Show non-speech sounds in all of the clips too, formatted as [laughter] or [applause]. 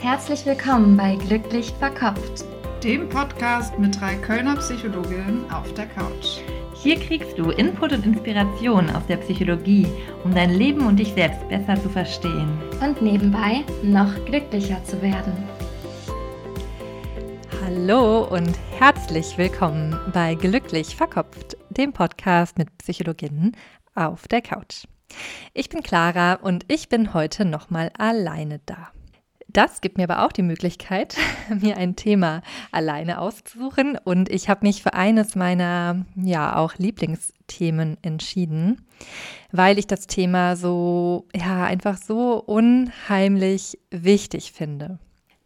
Herzlich willkommen bei Glücklich Verkopft, dem Podcast mit drei Kölner Psychologinnen auf der Couch. Hier kriegst du Input und Inspiration aus der Psychologie, um dein Leben und dich selbst besser zu verstehen. Und nebenbei noch glücklicher zu werden. Hallo und herzlich willkommen bei Glücklich Verkopft, dem Podcast mit Psychologinnen auf der Couch. Ich bin Clara und ich bin heute nochmal alleine da. Das gibt mir aber auch die Möglichkeit, [laughs] mir ein Thema alleine auszusuchen. Und ich habe mich für eines meiner, ja, auch Lieblingsthemen entschieden, weil ich das Thema so, ja, einfach so unheimlich wichtig finde.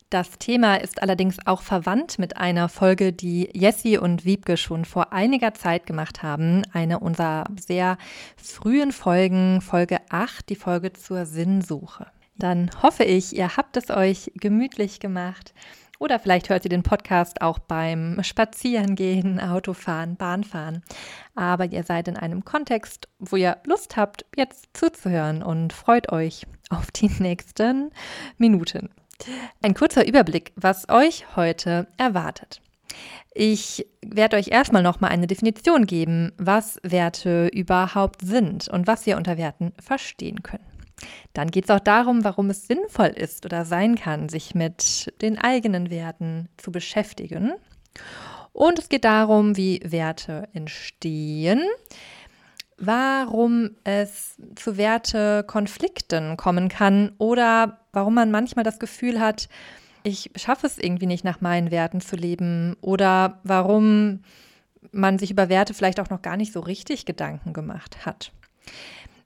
Das Thema ist allerdings auch verwandt mit einer Folge, die Jessie und Wiebke schon vor einiger Zeit gemacht haben. Eine unserer sehr frühen Folgen, Folge 8, die Folge zur Sinnsuche. Dann hoffe ich, ihr habt es euch gemütlich gemacht. Oder vielleicht hört ihr den Podcast auch beim Spazierengehen, Autofahren, Bahnfahren. Aber ihr seid in einem Kontext, wo ihr Lust habt, jetzt zuzuhören und freut euch auf die [laughs] nächsten Minuten. Ein kurzer Überblick, was euch heute erwartet. Ich werde euch erstmal nochmal eine Definition geben, was Werte überhaupt sind und was wir unter Werten verstehen können. Dann geht es auch darum, warum es sinnvoll ist oder sein kann, sich mit den eigenen Werten zu beschäftigen. Und es geht darum, wie Werte entstehen, warum es zu Wertekonflikten kommen kann oder warum man manchmal das Gefühl hat, ich schaffe es irgendwie nicht nach meinen Werten zu leben oder warum man sich über Werte vielleicht auch noch gar nicht so richtig Gedanken gemacht hat.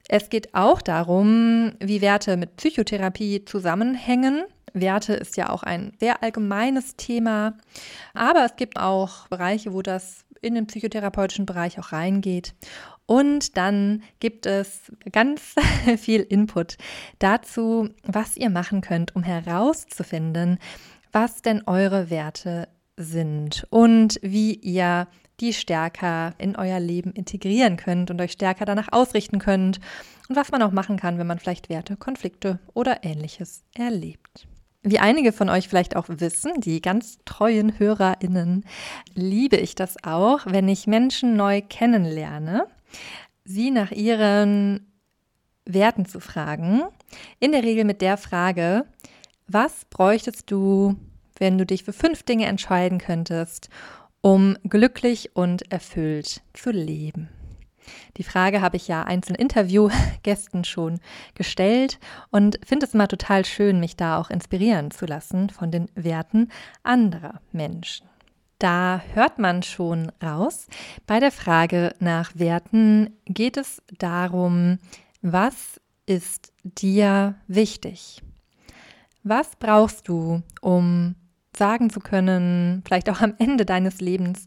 Es geht auch darum, wie Werte mit Psychotherapie zusammenhängen. Werte ist ja auch ein sehr allgemeines Thema, aber es gibt auch Bereiche, wo das in den psychotherapeutischen Bereich auch reingeht. Und dann gibt es ganz [laughs] viel Input dazu, was ihr machen könnt, um herauszufinden, was denn eure Werte sind und wie ihr die stärker in euer Leben integrieren könnt und euch stärker danach ausrichten könnt und was man auch machen kann, wenn man vielleicht Werte, Konflikte oder ähnliches erlebt. Wie einige von euch vielleicht auch wissen, die ganz treuen HörerInnen, liebe ich das auch, wenn ich Menschen neu kennenlerne, sie nach ihren Werten zu fragen. In der Regel mit der Frage, was bräuchtest du, wenn du dich für fünf Dinge entscheiden könntest, um glücklich und erfüllt zu leben? Die Frage habe ich ja einzelnen Interviewgästen schon gestellt und finde es immer total schön, mich da auch inspirieren zu lassen von den Werten anderer Menschen. Da hört man schon raus. Bei der Frage nach Werten geht es darum, was ist dir wichtig? Was brauchst du, um sagen zu können, vielleicht auch am Ende deines Lebens,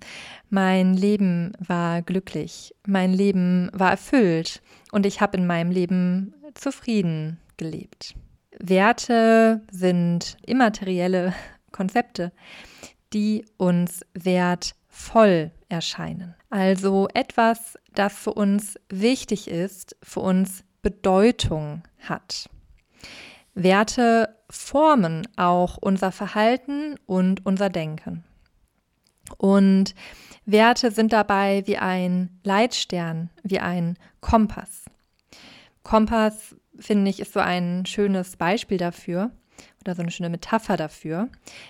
mein Leben war glücklich, mein Leben war erfüllt und ich habe in meinem Leben zufrieden gelebt. Werte sind immaterielle Konzepte, die uns wertvoll erscheinen. Also etwas, das für uns wichtig ist, für uns Bedeutung hat. Werte formen auch unser Verhalten und unser Denken. Und Werte sind dabei wie ein Leitstern, wie ein Kompass. Kompass, finde ich, ist so ein schönes Beispiel dafür oder so eine schöne Metapher dafür,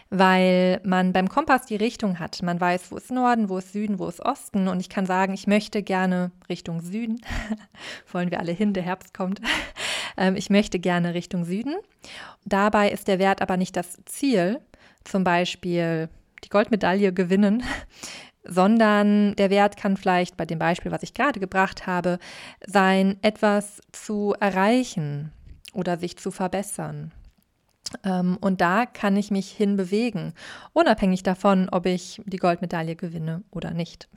weil man beim Kompass die Richtung hat. Man weiß, wo ist Norden, wo ist Süden, wo ist Osten und ich kann sagen, ich möchte gerne Richtung Süden. [laughs] Wollen wir alle hin, der Herbst kommt. Ähm, ich möchte gerne Richtung Süden. Dabei ist der Wert aber nicht das Ziel, zum Beispiel die Goldmedaille gewinnen, [laughs] sondern der Wert kann vielleicht bei dem Beispiel, was ich gerade gebracht habe, sein, etwas zu erreichen oder sich zu verbessern. Ähm, und da kann ich mich hinbewegen, unabhängig davon, ob ich die Goldmedaille gewinne oder nicht.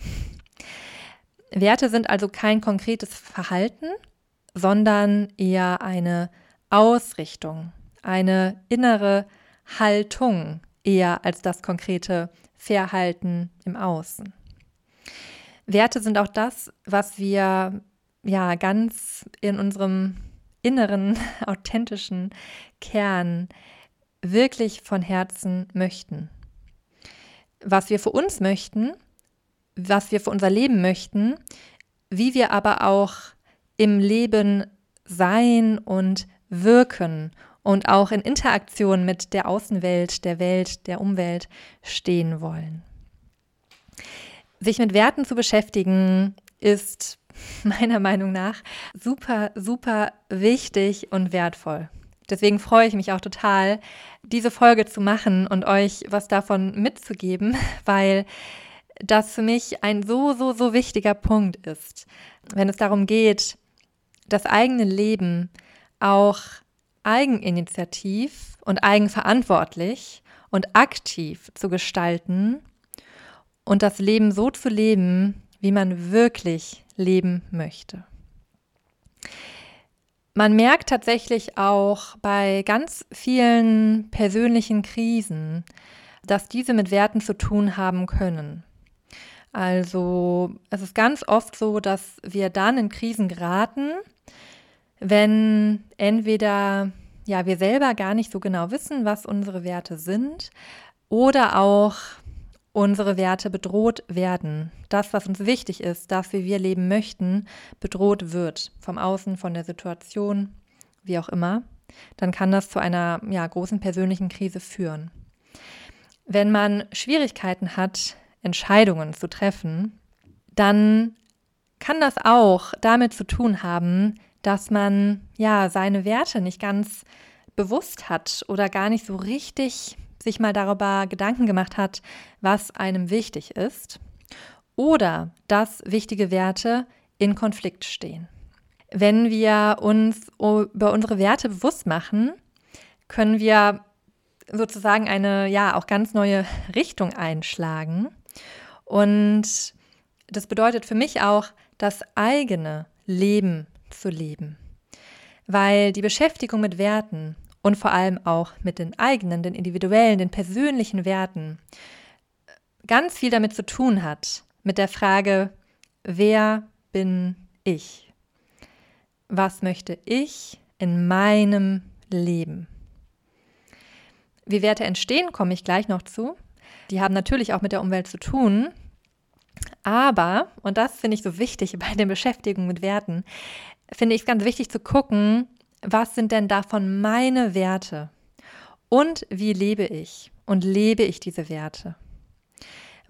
Werte sind also kein konkretes Verhalten, sondern eher eine Ausrichtung, eine innere Haltung, eher als das konkrete Verhalten im Außen. Werte sind auch das, was wir ja ganz in unserem inneren, [laughs] authentischen Kern wirklich von Herzen möchten. Was wir für uns möchten, was wir für unser Leben möchten, wie wir aber auch im Leben sein und wirken und auch in Interaktion mit der Außenwelt, der Welt, der Umwelt stehen wollen. Sich mit Werten zu beschäftigen ist [laughs] meiner Meinung nach super, super wichtig und wertvoll. Deswegen freue ich mich auch total, diese Folge zu machen und euch was davon mitzugeben, [laughs] weil das für mich ein so, so, so wichtiger Punkt ist, wenn es darum geht, das eigene Leben auch eigeninitiativ und eigenverantwortlich und aktiv zu gestalten und das Leben so zu leben, wie man wirklich leben möchte. Man merkt tatsächlich auch bei ganz vielen persönlichen Krisen, dass diese mit Werten zu tun haben können. Also es ist ganz oft so, dass wir dann in Krisen geraten, wenn entweder ja wir selber gar nicht so genau wissen, was unsere Werte sind, oder auch unsere Werte bedroht werden. Das, was uns wichtig ist, das, wie wir leben möchten, bedroht wird vom Außen, von der Situation, wie auch immer, dann kann das zu einer ja, großen persönlichen Krise führen. Wenn man Schwierigkeiten hat, Entscheidungen zu treffen, dann kann das auch damit zu tun haben, dass man ja seine Werte nicht ganz bewusst hat oder gar nicht so richtig sich mal darüber Gedanken gemacht hat, was einem wichtig ist oder dass wichtige Werte in Konflikt stehen. Wenn wir uns über unsere Werte bewusst machen, können wir sozusagen eine ja auch ganz neue [laughs] Richtung einschlagen und das bedeutet für mich auch, das eigene Leben zu leben. Weil die Beschäftigung mit Werten und vor allem auch mit den eigenen, den individuellen, den persönlichen Werten ganz viel damit zu tun hat, mit der Frage, wer bin ich? Was möchte ich in meinem Leben? Wie Werte entstehen, komme ich gleich noch zu. Die haben natürlich auch mit der Umwelt zu tun. Aber, und das finde ich so wichtig [laughs] bei der Beschäftigung mit Werten, finde ich es ganz wichtig zu gucken, was sind denn davon meine Werte? Und wie lebe ich? Und lebe ich diese Werte?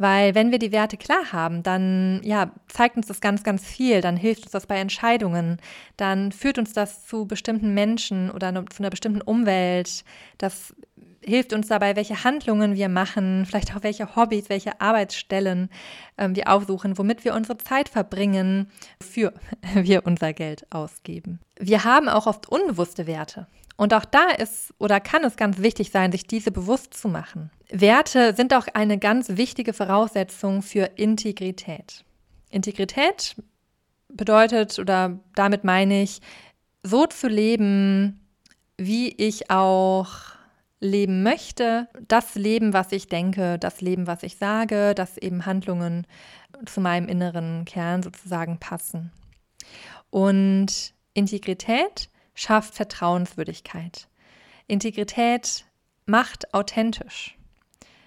Weil wenn wir die Werte klar haben, dann ja, zeigt uns das ganz, ganz viel, dann hilft uns das bei Entscheidungen, dann führt uns das zu bestimmten Menschen oder zu einer bestimmten Umwelt. Das hilft uns dabei, welche Handlungen wir machen, vielleicht auch welche Hobbys, welche Arbeitsstellen ähm, wir aufsuchen, womit wir unsere Zeit verbringen, für [laughs] wir unser Geld ausgeben. Wir haben auch oft unbewusste Werte. Und auch da ist oder kann es ganz wichtig sein, sich diese bewusst zu machen. Werte sind auch eine ganz wichtige Voraussetzung für Integrität. Integrität bedeutet oder damit meine ich, so zu leben, wie ich auch leben möchte, das Leben, was ich denke, das Leben, was ich sage, dass eben Handlungen zu meinem inneren Kern sozusagen passen. Und Integrität schafft Vertrauenswürdigkeit. Integrität macht authentisch.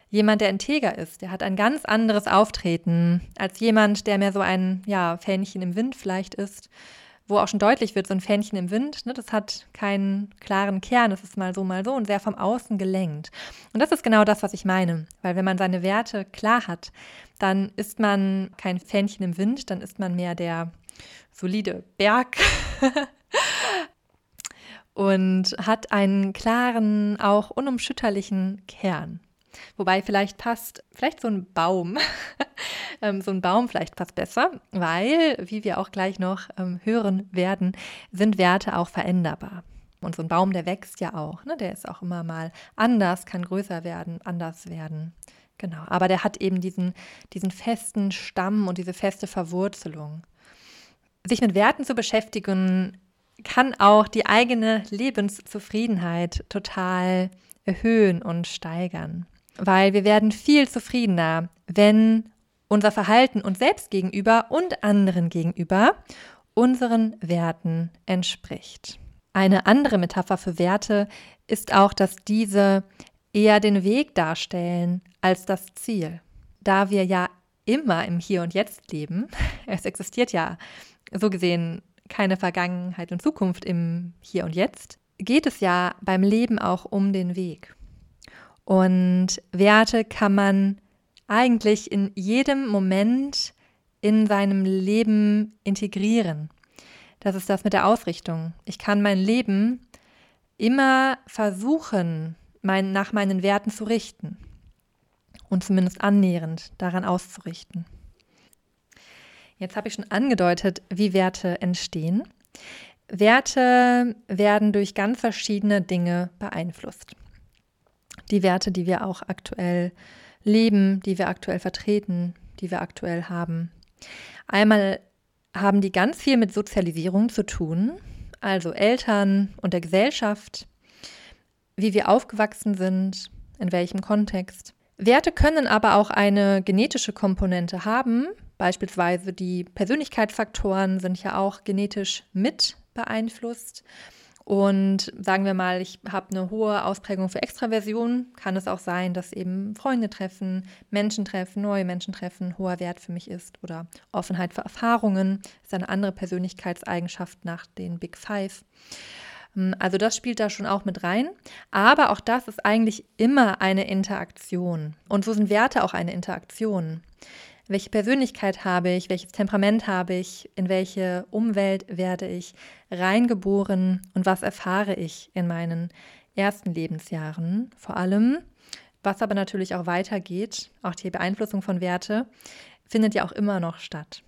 Jemand, der integer ist, der hat ein ganz anderes Auftreten als jemand, der mehr so ein ja, Fähnchen im Wind vielleicht ist wo auch schon deutlich wird, so ein Fähnchen im Wind, ne, das hat keinen klaren Kern, es ist mal so, mal so und sehr vom Außen gelenkt. Und das ist genau das, was ich meine, weil wenn man seine Werte klar hat, dann ist man kein Fähnchen im Wind, dann ist man mehr der solide Berg. [laughs] und hat einen klaren, auch unumschütterlichen Kern. Wobei vielleicht passt, vielleicht so ein Baum, [laughs] ähm, so ein Baum vielleicht passt besser, weil, wie wir auch gleich noch ähm, hören werden, sind Werte auch veränderbar. Und so ein Baum, der wächst ja auch, ne? der ist auch immer mal anders, kann größer werden, anders werden. Genau, aber der hat eben diesen, diesen festen Stamm und diese feste Verwurzelung. Sich mit Werten zu beschäftigen, kann auch die eigene Lebenszufriedenheit total erhöhen und steigern weil wir werden viel zufriedener, wenn unser Verhalten uns selbst gegenüber und anderen gegenüber unseren Werten entspricht. Eine andere Metapher für Werte ist auch, dass diese eher den Weg darstellen als das Ziel. Da wir ja immer im Hier und Jetzt leben, [laughs] es existiert ja so gesehen keine Vergangenheit und Zukunft im Hier und Jetzt, geht es ja beim Leben auch um den Weg. Und Werte kann man eigentlich in jedem Moment in seinem Leben integrieren. Das ist das mit der Ausrichtung. Ich kann mein Leben immer versuchen, mein, nach meinen Werten zu richten und zumindest annähernd daran auszurichten. Jetzt habe ich schon angedeutet, wie Werte entstehen. Werte werden durch ganz verschiedene Dinge beeinflusst. Die Werte, die wir auch aktuell leben, die wir aktuell vertreten, die wir aktuell haben. Einmal haben die ganz viel mit Sozialisierung zu tun, also Eltern und der Gesellschaft, wie wir aufgewachsen sind, in welchem Kontext. Werte können aber auch eine genetische Komponente haben, beispielsweise die Persönlichkeitsfaktoren sind ja auch genetisch mit beeinflusst. Und sagen wir mal, ich habe eine hohe Ausprägung für Extraversion, kann es auch sein, dass eben Freunde treffen, Menschen treffen, neue Menschen treffen, hoher Wert für mich ist. Oder Offenheit für Erfahrungen ist eine andere Persönlichkeitseigenschaft nach den Big Five. Hm, also das spielt da schon auch mit rein. Aber auch das ist eigentlich immer eine Interaktion. Und so sind Werte auch eine Interaktion welche Persönlichkeit habe ich, welches Temperament habe ich, in welche Umwelt werde ich reingeboren und was erfahre ich in meinen ersten Lebensjahren vor allem. Was aber natürlich auch weitergeht, auch die Beeinflussung von Werte, findet ja auch immer noch statt.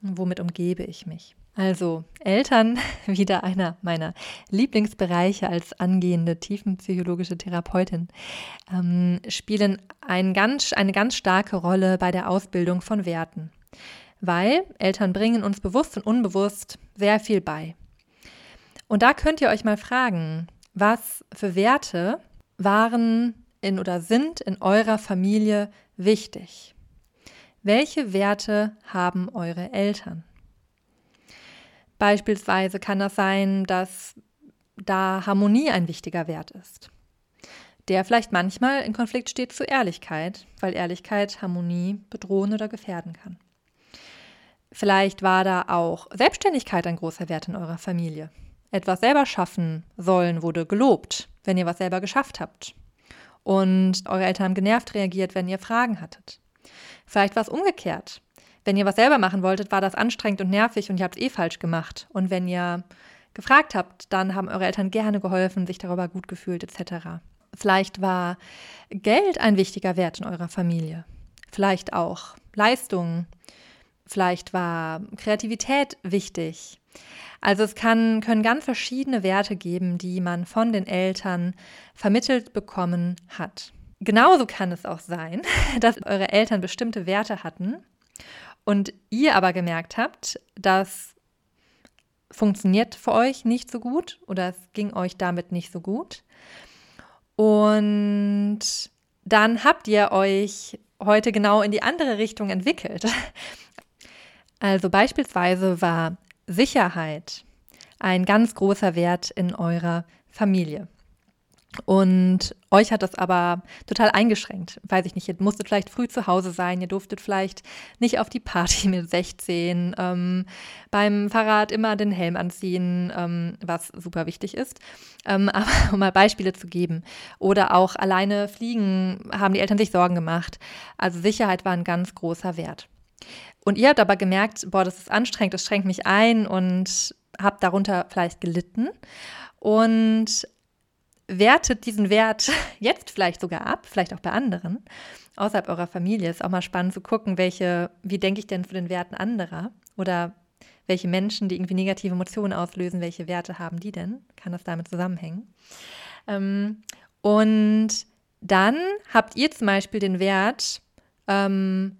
Womit umgebe ich mich? Also Eltern, [laughs] wieder einer meiner Lieblingsbereiche als angehende tiefenpsychologische Therapeutin, ähm, spielen ein ganz, eine ganz starke Rolle bei der Ausbildung von Werten, weil Eltern bringen uns bewusst und unbewusst sehr viel bei. Und da könnt ihr euch mal fragen, was für Werte waren in oder sind in eurer Familie wichtig? Welche Werte haben eure Eltern? Beispielsweise kann das sein, dass da Harmonie ein wichtiger Wert ist, der vielleicht manchmal in Konflikt steht zu Ehrlichkeit, weil Ehrlichkeit Harmonie bedrohen oder gefährden kann. Vielleicht war da auch Selbstständigkeit ein großer Wert in eurer Familie. Etwas selber schaffen sollen wurde gelobt, wenn ihr was selber geschafft habt. Und eure Eltern haben genervt reagiert, wenn ihr Fragen hattet. Vielleicht war es umgekehrt. Wenn ihr was selber machen wolltet, war das anstrengend und nervig und ihr habt es eh falsch gemacht. Und wenn ihr gefragt habt, dann haben eure Eltern gerne geholfen, sich darüber gut gefühlt etc. Vielleicht war Geld ein wichtiger Wert in eurer Familie. Vielleicht auch Leistung. Vielleicht war Kreativität wichtig. Also es kann, können ganz verschiedene Werte geben, die man von den Eltern vermittelt bekommen hat. Genauso kann es auch sein, [laughs] dass eure Eltern bestimmte Werte hatten und ihr aber gemerkt habt, das funktioniert für euch nicht so gut oder es ging euch damit nicht so gut. Und dann habt ihr euch heute genau in die andere Richtung entwickelt. [laughs] Also beispielsweise war Sicherheit ein ganz großer Wert in eurer Familie. Und euch hat das aber total eingeschränkt. Weiß ich nicht, ihr musstet vielleicht früh zu Hause sein, ihr durftet vielleicht nicht auf die Party [laughs] mit 16, ähm, beim Fahrrad immer den Helm anziehen, ähm, was super wichtig ist. Ähm, [laughs] aber um mal Beispiele zu geben. Oder auch alleine fliegen haben die Eltern sich Sorgen gemacht. Also Sicherheit war ein ganz großer Wert. Und ihr habt aber gemerkt, boah, das ist anstrengend, das schränkt mich ein und habt darunter vielleicht gelitten. Und wertet diesen Wert [laughs] jetzt vielleicht sogar ab, vielleicht auch bei anderen, außerhalb eurer Familie. Ist auch mal spannend zu gucken, welche, wie denke ich denn zu den Werten anderer oder welche Menschen, die irgendwie negative Emotionen auslösen, welche Werte haben die denn? Kann das damit zusammenhängen? Ähm, und dann habt ihr zum Beispiel den Wert ähm,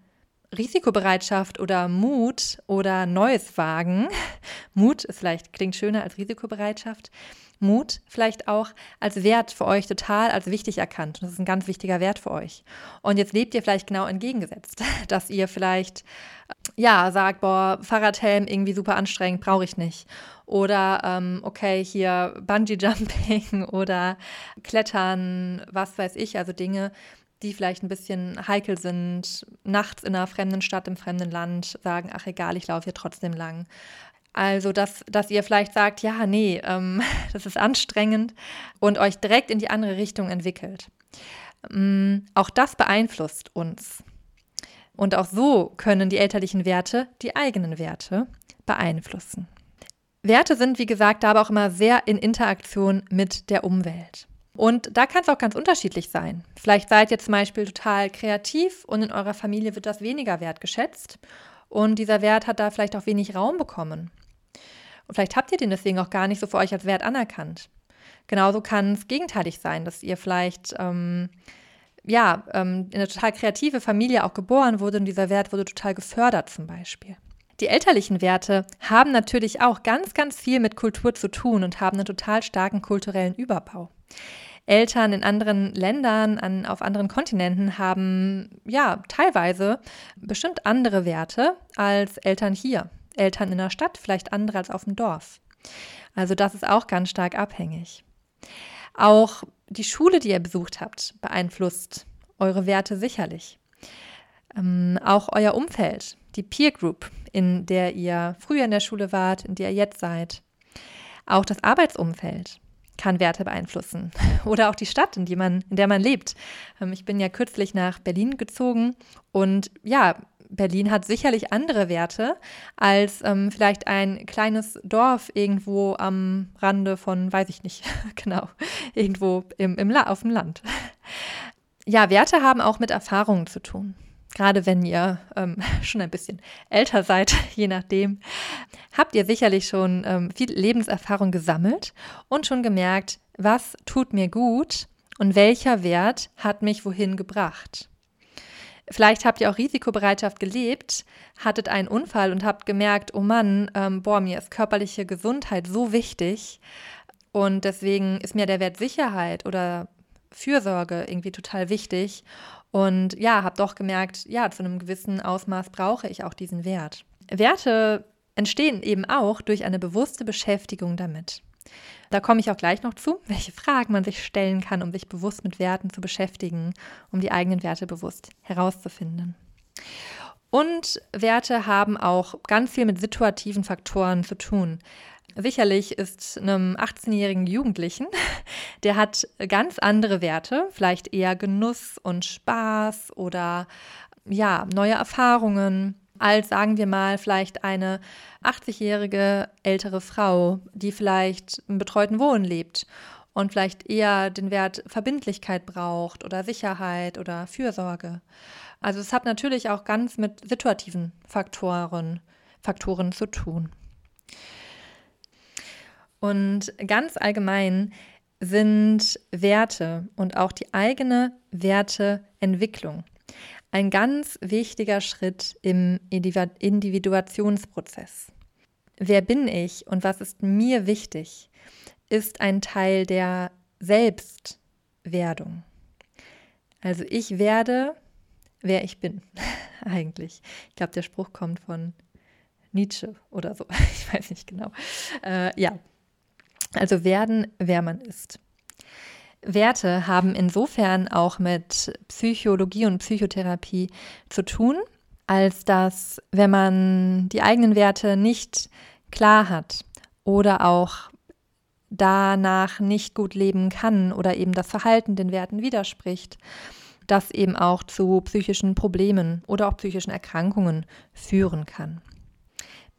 Risikobereitschaft oder Mut oder Neues wagen. [laughs] Mut ist vielleicht klingt schöner als Risikobereitschaft. Mut vielleicht auch als Wert für euch total als wichtig erkannt. Und das ist ein ganz wichtiger Wert für euch. Und jetzt lebt ihr vielleicht genau entgegengesetzt, [laughs] dass ihr vielleicht ja sagt, boah, Fahrradhelm irgendwie super anstrengend, brauche ich nicht. Oder ähm, okay, hier Bungee-Jumping [laughs] oder Klettern, was weiß ich, also Dinge, die vielleicht ein bisschen heikel sind, nachts in einer fremden Stadt, im fremden Land sagen, ach egal, ich laufe hier trotzdem lang. Also, dass, dass ihr vielleicht sagt, ja, nee, ähm, [laughs] das ist anstrengend und euch direkt in die andere Richtung entwickelt. Ähm, auch das beeinflusst uns. Und auch so können die elterlichen Werte die eigenen Werte beeinflussen. Werte sind, wie gesagt, aber auch immer sehr in Interaktion mit der Umwelt. Und da kann es auch ganz unterschiedlich sein. Vielleicht seid ihr zum Beispiel total kreativ und in eurer Familie wird das weniger wertgeschätzt und dieser Wert hat da vielleicht auch wenig Raum bekommen. Und vielleicht habt ihr den deswegen auch gar nicht so für euch als Wert anerkannt. Genauso kann es gegenteilig sein, dass ihr vielleicht ähm, ja, ähm, in eine total kreative Familie auch geboren wurde und dieser Wert wurde total gefördert zum Beispiel. Die elterlichen Werte haben natürlich auch ganz, ganz viel mit Kultur zu tun und haben einen total starken kulturellen Überbau. Eltern in anderen Ländern, an, auf anderen Kontinenten haben ja teilweise bestimmt andere Werte als Eltern hier. Eltern in der Stadt vielleicht andere als auf dem Dorf. Also das ist auch ganz stark abhängig. Auch die Schule, die ihr besucht habt, beeinflusst eure Werte sicherlich. Ähm, auch euer Umfeld, die Peer Group, in der ihr früher in der Schule wart, in der ihr jetzt seid. Auch das Arbeitsumfeld kann Werte beeinflussen. [laughs] Oder auch die Stadt, in, die man, in der man lebt. Ähm, ich bin ja kürzlich nach Berlin gezogen und ja, Berlin hat sicherlich andere Werte als ähm, vielleicht ein kleines Dorf irgendwo am Rande von, weiß ich nicht, [laughs] genau, irgendwo im, im auf dem Land. Ja, Werte haben auch mit Erfahrungen zu tun. Gerade wenn ihr ähm, [laughs] schon ein bisschen älter seid, [laughs] je nachdem, habt ihr sicherlich schon ähm, viel Lebenserfahrung gesammelt und schon gemerkt, was tut mir gut und welcher Wert hat mich wohin gebracht. Vielleicht habt ihr auch Risikobereitschaft gelebt, hattet einen Unfall und habt gemerkt, oh Mann, ähm, boah, mir ist körperliche Gesundheit so wichtig und deswegen ist mir der Wert Sicherheit oder Fürsorge irgendwie total wichtig. Und ja, habe doch gemerkt, ja, zu einem gewissen Ausmaß brauche ich auch diesen Wert. Werte entstehen eben auch durch eine bewusste Beschäftigung damit. Da komme ich auch gleich noch zu, [laughs] welche Fragen man sich stellen kann, um sich bewusst mit Werten zu beschäftigen, um die eigenen Werte bewusst herauszufinden. Und Werte haben auch ganz viel mit situativen Faktoren zu tun. Sicherlich ist einem 18-jährigen Jugendlichen, [laughs] der hat ganz andere Werte, vielleicht eher Genuss und Spaß oder ja, neue Erfahrungen als, sagen wir mal, vielleicht eine 80-jährige ältere Frau, die vielleicht im betreuten Wohnen lebt und vielleicht eher den Wert Verbindlichkeit braucht oder Sicherheit oder Fürsorge. Also es hat natürlich auch ganz mit situativen Faktoren, Faktoren zu tun. Und ganz allgemein sind Werte und auch die eigene Werteentwicklung ein ganz wichtiger Schritt im Individuationsprozess. Wer bin ich und was ist mir wichtig, ist ein Teil der Selbstwerdung. Also ich werde, wer ich bin, [laughs] eigentlich. Ich glaube, der Spruch kommt von Nietzsche oder so. [laughs] Ich weiß nicht genau. Äh, ja, also werden, wer man ist. Werte haben insofern auch mit Psychologie und Psychotherapie zu tun, als dass, wenn man die eigenen Werte nicht klar hat oder auch danach nicht gut leben kann oder eben das Verhalten den Werten widerspricht, das eben auch zu psychischen Problemen oder auch psychischen Erkrankungen führen kann.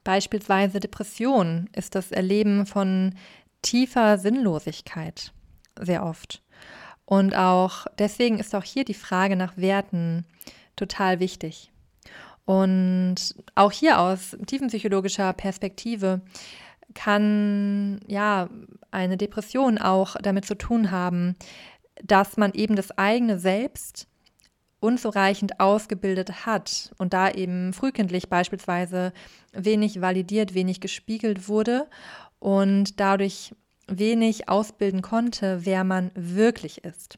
Beispielsweise Depression ist das Erleben von tiefer Sinnlosigkeit sehr oft. Und auch deswegen ist auch hier die Frage nach Werten total wichtig. Und auch hier aus tiefenpsychologischer Perspektive kann ja eine Depression auch damit zu tun haben, dass man eben das eigene Selbst unzureichend ausgebildet hat und da eben frühkindlich beispielsweise wenig validiert, wenig gespiegelt wurde und dadurch wenig ausbilden konnte, wer man wirklich ist.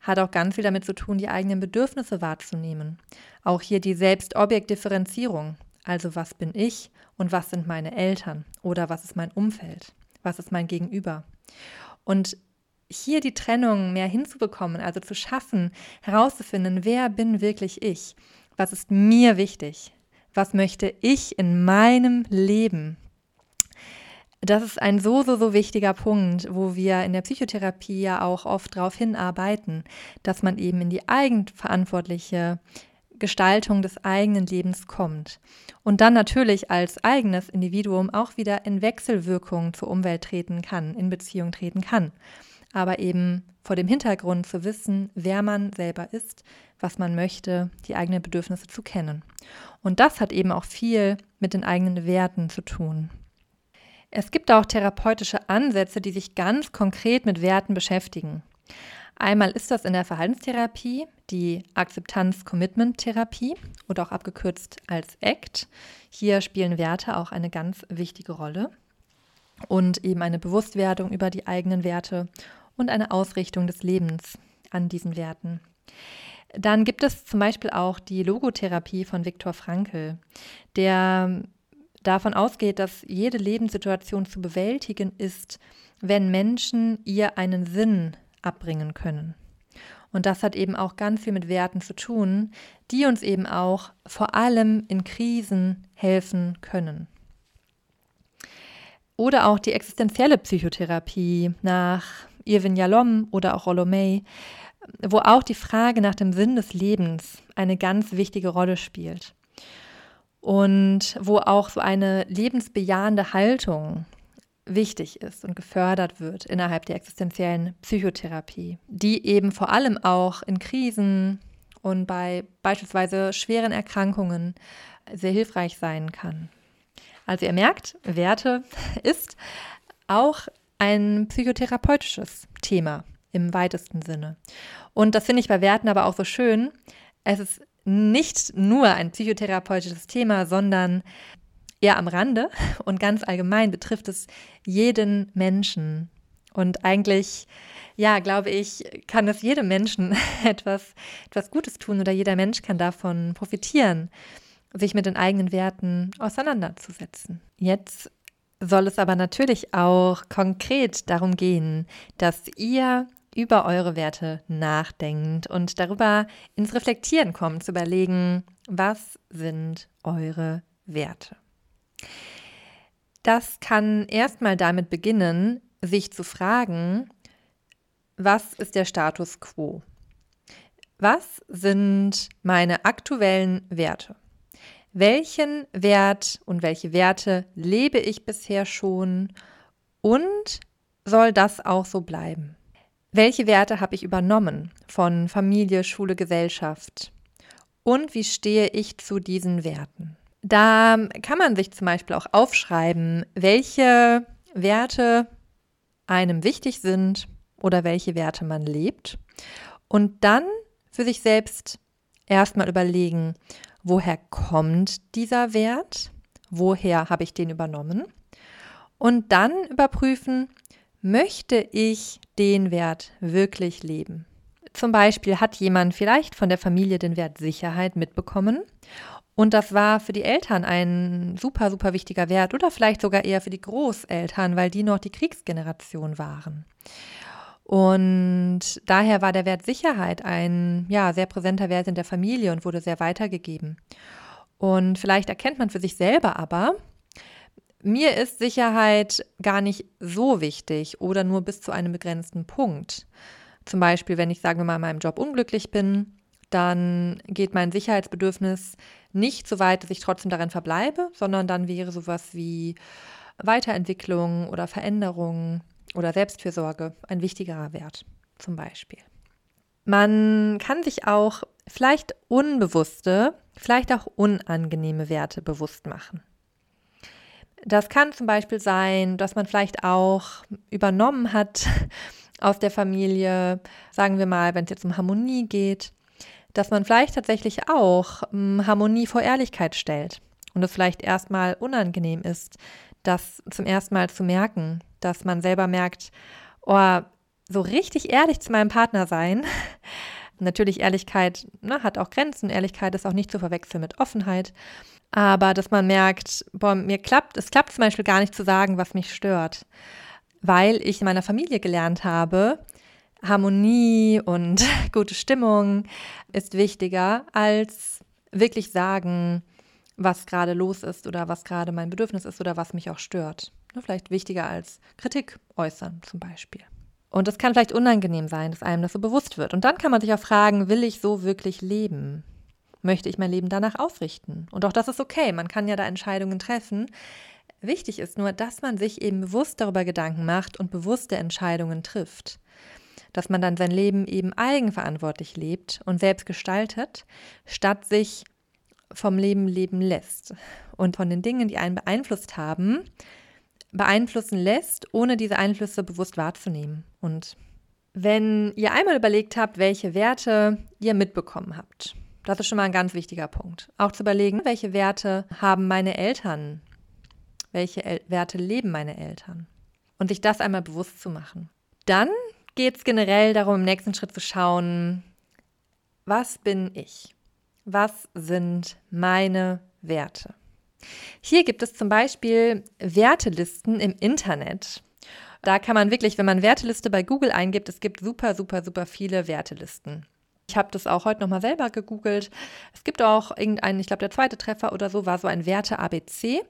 Hat auch ganz viel damit zu tun, die eigenen Bedürfnisse wahrzunehmen. Auch hier die Selbstobjektdifferenzierung. Also was bin ich und was sind meine Eltern oder was ist mein Umfeld? Was ist mein Gegenüber? Und hier die Trennung mehr hinzubekommen, also zu schaffen, herauszufinden, wer bin wirklich ich? Was ist mir wichtig? Was möchte ich in meinem Leben? Das ist ein so, so, so wichtiger Punkt, wo wir in der Psychotherapie ja auch oft darauf hinarbeiten, dass man eben in die eigenverantwortliche Gestaltung des eigenen Lebens kommt und dann natürlich als eigenes Individuum auch wieder in Wechselwirkung zur Umwelt treten kann, in Beziehung treten kann. Aber eben vor dem Hintergrund zu wissen, wer man selber ist, was man möchte, die eigenen Bedürfnisse zu kennen. Und das hat eben auch viel mit den eigenen Werten zu tun. Es gibt auch therapeutische Ansätze, die sich ganz konkret mit Werten beschäftigen. Einmal ist das in der Verhaltenstherapie die Akzeptanz-Commitment-Therapie oder auch abgekürzt als ACT. Hier spielen Werte auch eine ganz wichtige Rolle und eben eine Bewusstwerdung über die eigenen Werte und eine Ausrichtung des Lebens an diesen Werten. Dann gibt es zum Beispiel auch die Logotherapie von Viktor Frankl, der davon ausgeht, dass jede Lebenssituation zu bewältigen ist, wenn Menschen ihr einen Sinn abbringen können. Und das hat eben auch ganz viel mit Werten zu tun, die uns eben auch vor allem in Krisen helfen können. Oder auch die existenzielle Psychotherapie nach Irvin Yalom oder auch Rollo May, wo auch die Frage nach dem Sinn des Lebens eine ganz wichtige Rolle spielt und wo auch so eine lebensbejahende Haltung wichtig ist und gefördert wird innerhalb der existenziellen Psychotherapie, die eben vor allem auch in Krisen und bei beispielsweise schweren Erkrankungen sehr hilfreich sein kann. Also ihr merkt, Werte [laughs] ist auch ein psychotherapeutisches Thema im weitesten Sinne. Und das finde ich bei Werten aber auch so schön. Es ist nicht nur ein psychotherapeutisches Thema, sondern eher am Rande und ganz allgemein betrifft es jeden Menschen. Und eigentlich, ja, glaube ich, kann es jedem Menschen [laughs] etwas, etwas Gutes tun oder jeder Mensch kann davon profitieren, sich mit den eigenen Werten auseinanderzusetzen. Jetzt soll es aber natürlich auch konkret darum gehen, dass ihr über eure Werte nachdenkt und darüber ins Reflektieren kommt, zu überlegen, was sind eure Werte. Das kann erstmal damit beginnen, sich zu fragen, was ist der Status quo? Was sind meine aktuellen Werte? Welchen Wert und welche Werte lebe ich bisher schon und soll das auch so bleiben? Welche Werte habe ich übernommen von Familie, Schule, Gesellschaft? Und wie stehe ich zu diesen Werten? Da kann man sich zum Beispiel auch aufschreiben, welche Werte einem wichtig sind oder welche Werte man lebt. Und dann für sich selbst erstmal überlegen, woher kommt dieser Wert? Woher habe ich den übernommen? Und dann überprüfen, möchte ich den Wert wirklich leben? Zum Beispiel hat jemand vielleicht von der Familie den Wert Sicherheit mitbekommen und das war für die Eltern ein super, super wichtiger Wert oder vielleicht sogar eher für die Großeltern, weil die noch die Kriegsgeneration waren. Und daher war der Wert Sicherheit ein ja, sehr präsenter Wert in der Familie und wurde sehr weitergegeben. Und vielleicht erkennt man für sich selber aber, mir ist Sicherheit gar nicht so wichtig oder nur bis zu einem begrenzten Punkt. Zum Beispiel, wenn ich, sagen wir mal, in meinem Job unglücklich bin, dann geht mein Sicherheitsbedürfnis nicht so weit, dass ich trotzdem darin verbleibe, sondern dann wäre sowas wie Weiterentwicklung oder Veränderung oder Selbstfürsorge ein wichtigerer Wert, zum Beispiel. Man kann sich auch vielleicht unbewusste, vielleicht auch unangenehme Werte bewusst machen. Das kann zum Beispiel sein, dass man vielleicht auch übernommen hat [laughs] aus der Familie, sagen wir mal, wenn es jetzt um Harmonie geht, dass man vielleicht tatsächlich auch ähm, Harmonie vor Ehrlichkeit stellt und es vielleicht erstmal unangenehm ist, das zum ersten Mal zu merken, dass man selber merkt, oh, so richtig ehrlich zu meinem Partner sein. [laughs] Natürlich, Ehrlichkeit ne, hat auch Grenzen. Ehrlichkeit ist auch nicht zu verwechseln mit Offenheit. Aber dass man merkt, boah, mir klappt, es klappt zum Beispiel gar nicht zu sagen, was mich stört, weil ich in meiner Familie gelernt habe, Harmonie und [laughs] gute Stimmung ist wichtiger als wirklich sagen, was gerade los ist oder was gerade mein Bedürfnis ist oder was mich auch stört. Vielleicht wichtiger als Kritik äußern zum Beispiel. Und es kann vielleicht unangenehm sein, dass einem das so bewusst wird. Und dann kann man sich auch fragen, will ich so wirklich leben? Möchte ich mein Leben danach ausrichten? Und auch das ist okay, man kann ja da Entscheidungen treffen. Wichtig ist nur, dass man sich eben bewusst darüber Gedanken macht und bewusste Entscheidungen trifft. Dass man dann sein Leben eben eigenverantwortlich lebt und selbst gestaltet, statt sich vom Leben leben lässt und von den Dingen, die einen beeinflusst haben, beeinflussen lässt, ohne diese Einflüsse bewusst wahrzunehmen. Und wenn ihr einmal überlegt habt, welche Werte ihr mitbekommen habt, das ist schon mal ein ganz wichtiger Punkt. Auch zu überlegen, welche Werte haben meine Eltern, welche El Werte leben meine Eltern und sich das einmal bewusst zu machen. Dann geht es generell darum, im nächsten Schritt zu schauen, was bin ich? Was sind meine Werte? Hier gibt es zum Beispiel Wertelisten im Internet. Da kann man wirklich, wenn man Werteliste bei Google eingibt, es gibt super, super, super viele Wertelisten. Ich habe das auch heute nochmal selber gegoogelt. Es gibt auch irgendeinen, ich glaube, der zweite Treffer oder so war so ein Werte-ABC,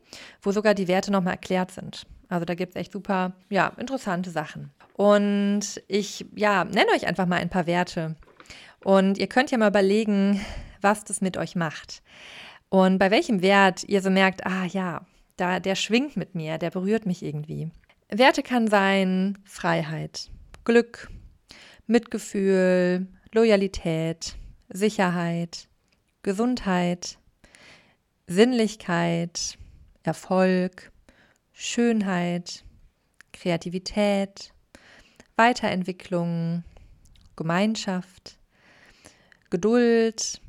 wo sogar die Werte nochmal erklärt sind. Also da gibt es echt super, ja, interessante Sachen. Und ich, ja, nenne euch einfach mal ein paar Werte. Und ihr könnt ja mal überlegen, was das mit euch macht. Und bei welchem Wert ihr so merkt, ah ja, da, der schwingt mit mir, der berührt mich irgendwie. Werte kann sein Freiheit, Glück, Mitgefühl, Loyalität, Sicherheit, Gesundheit, Sinnlichkeit, Erfolg, Schönheit, Kreativität, Weiterentwicklung, Gemeinschaft, Geduld,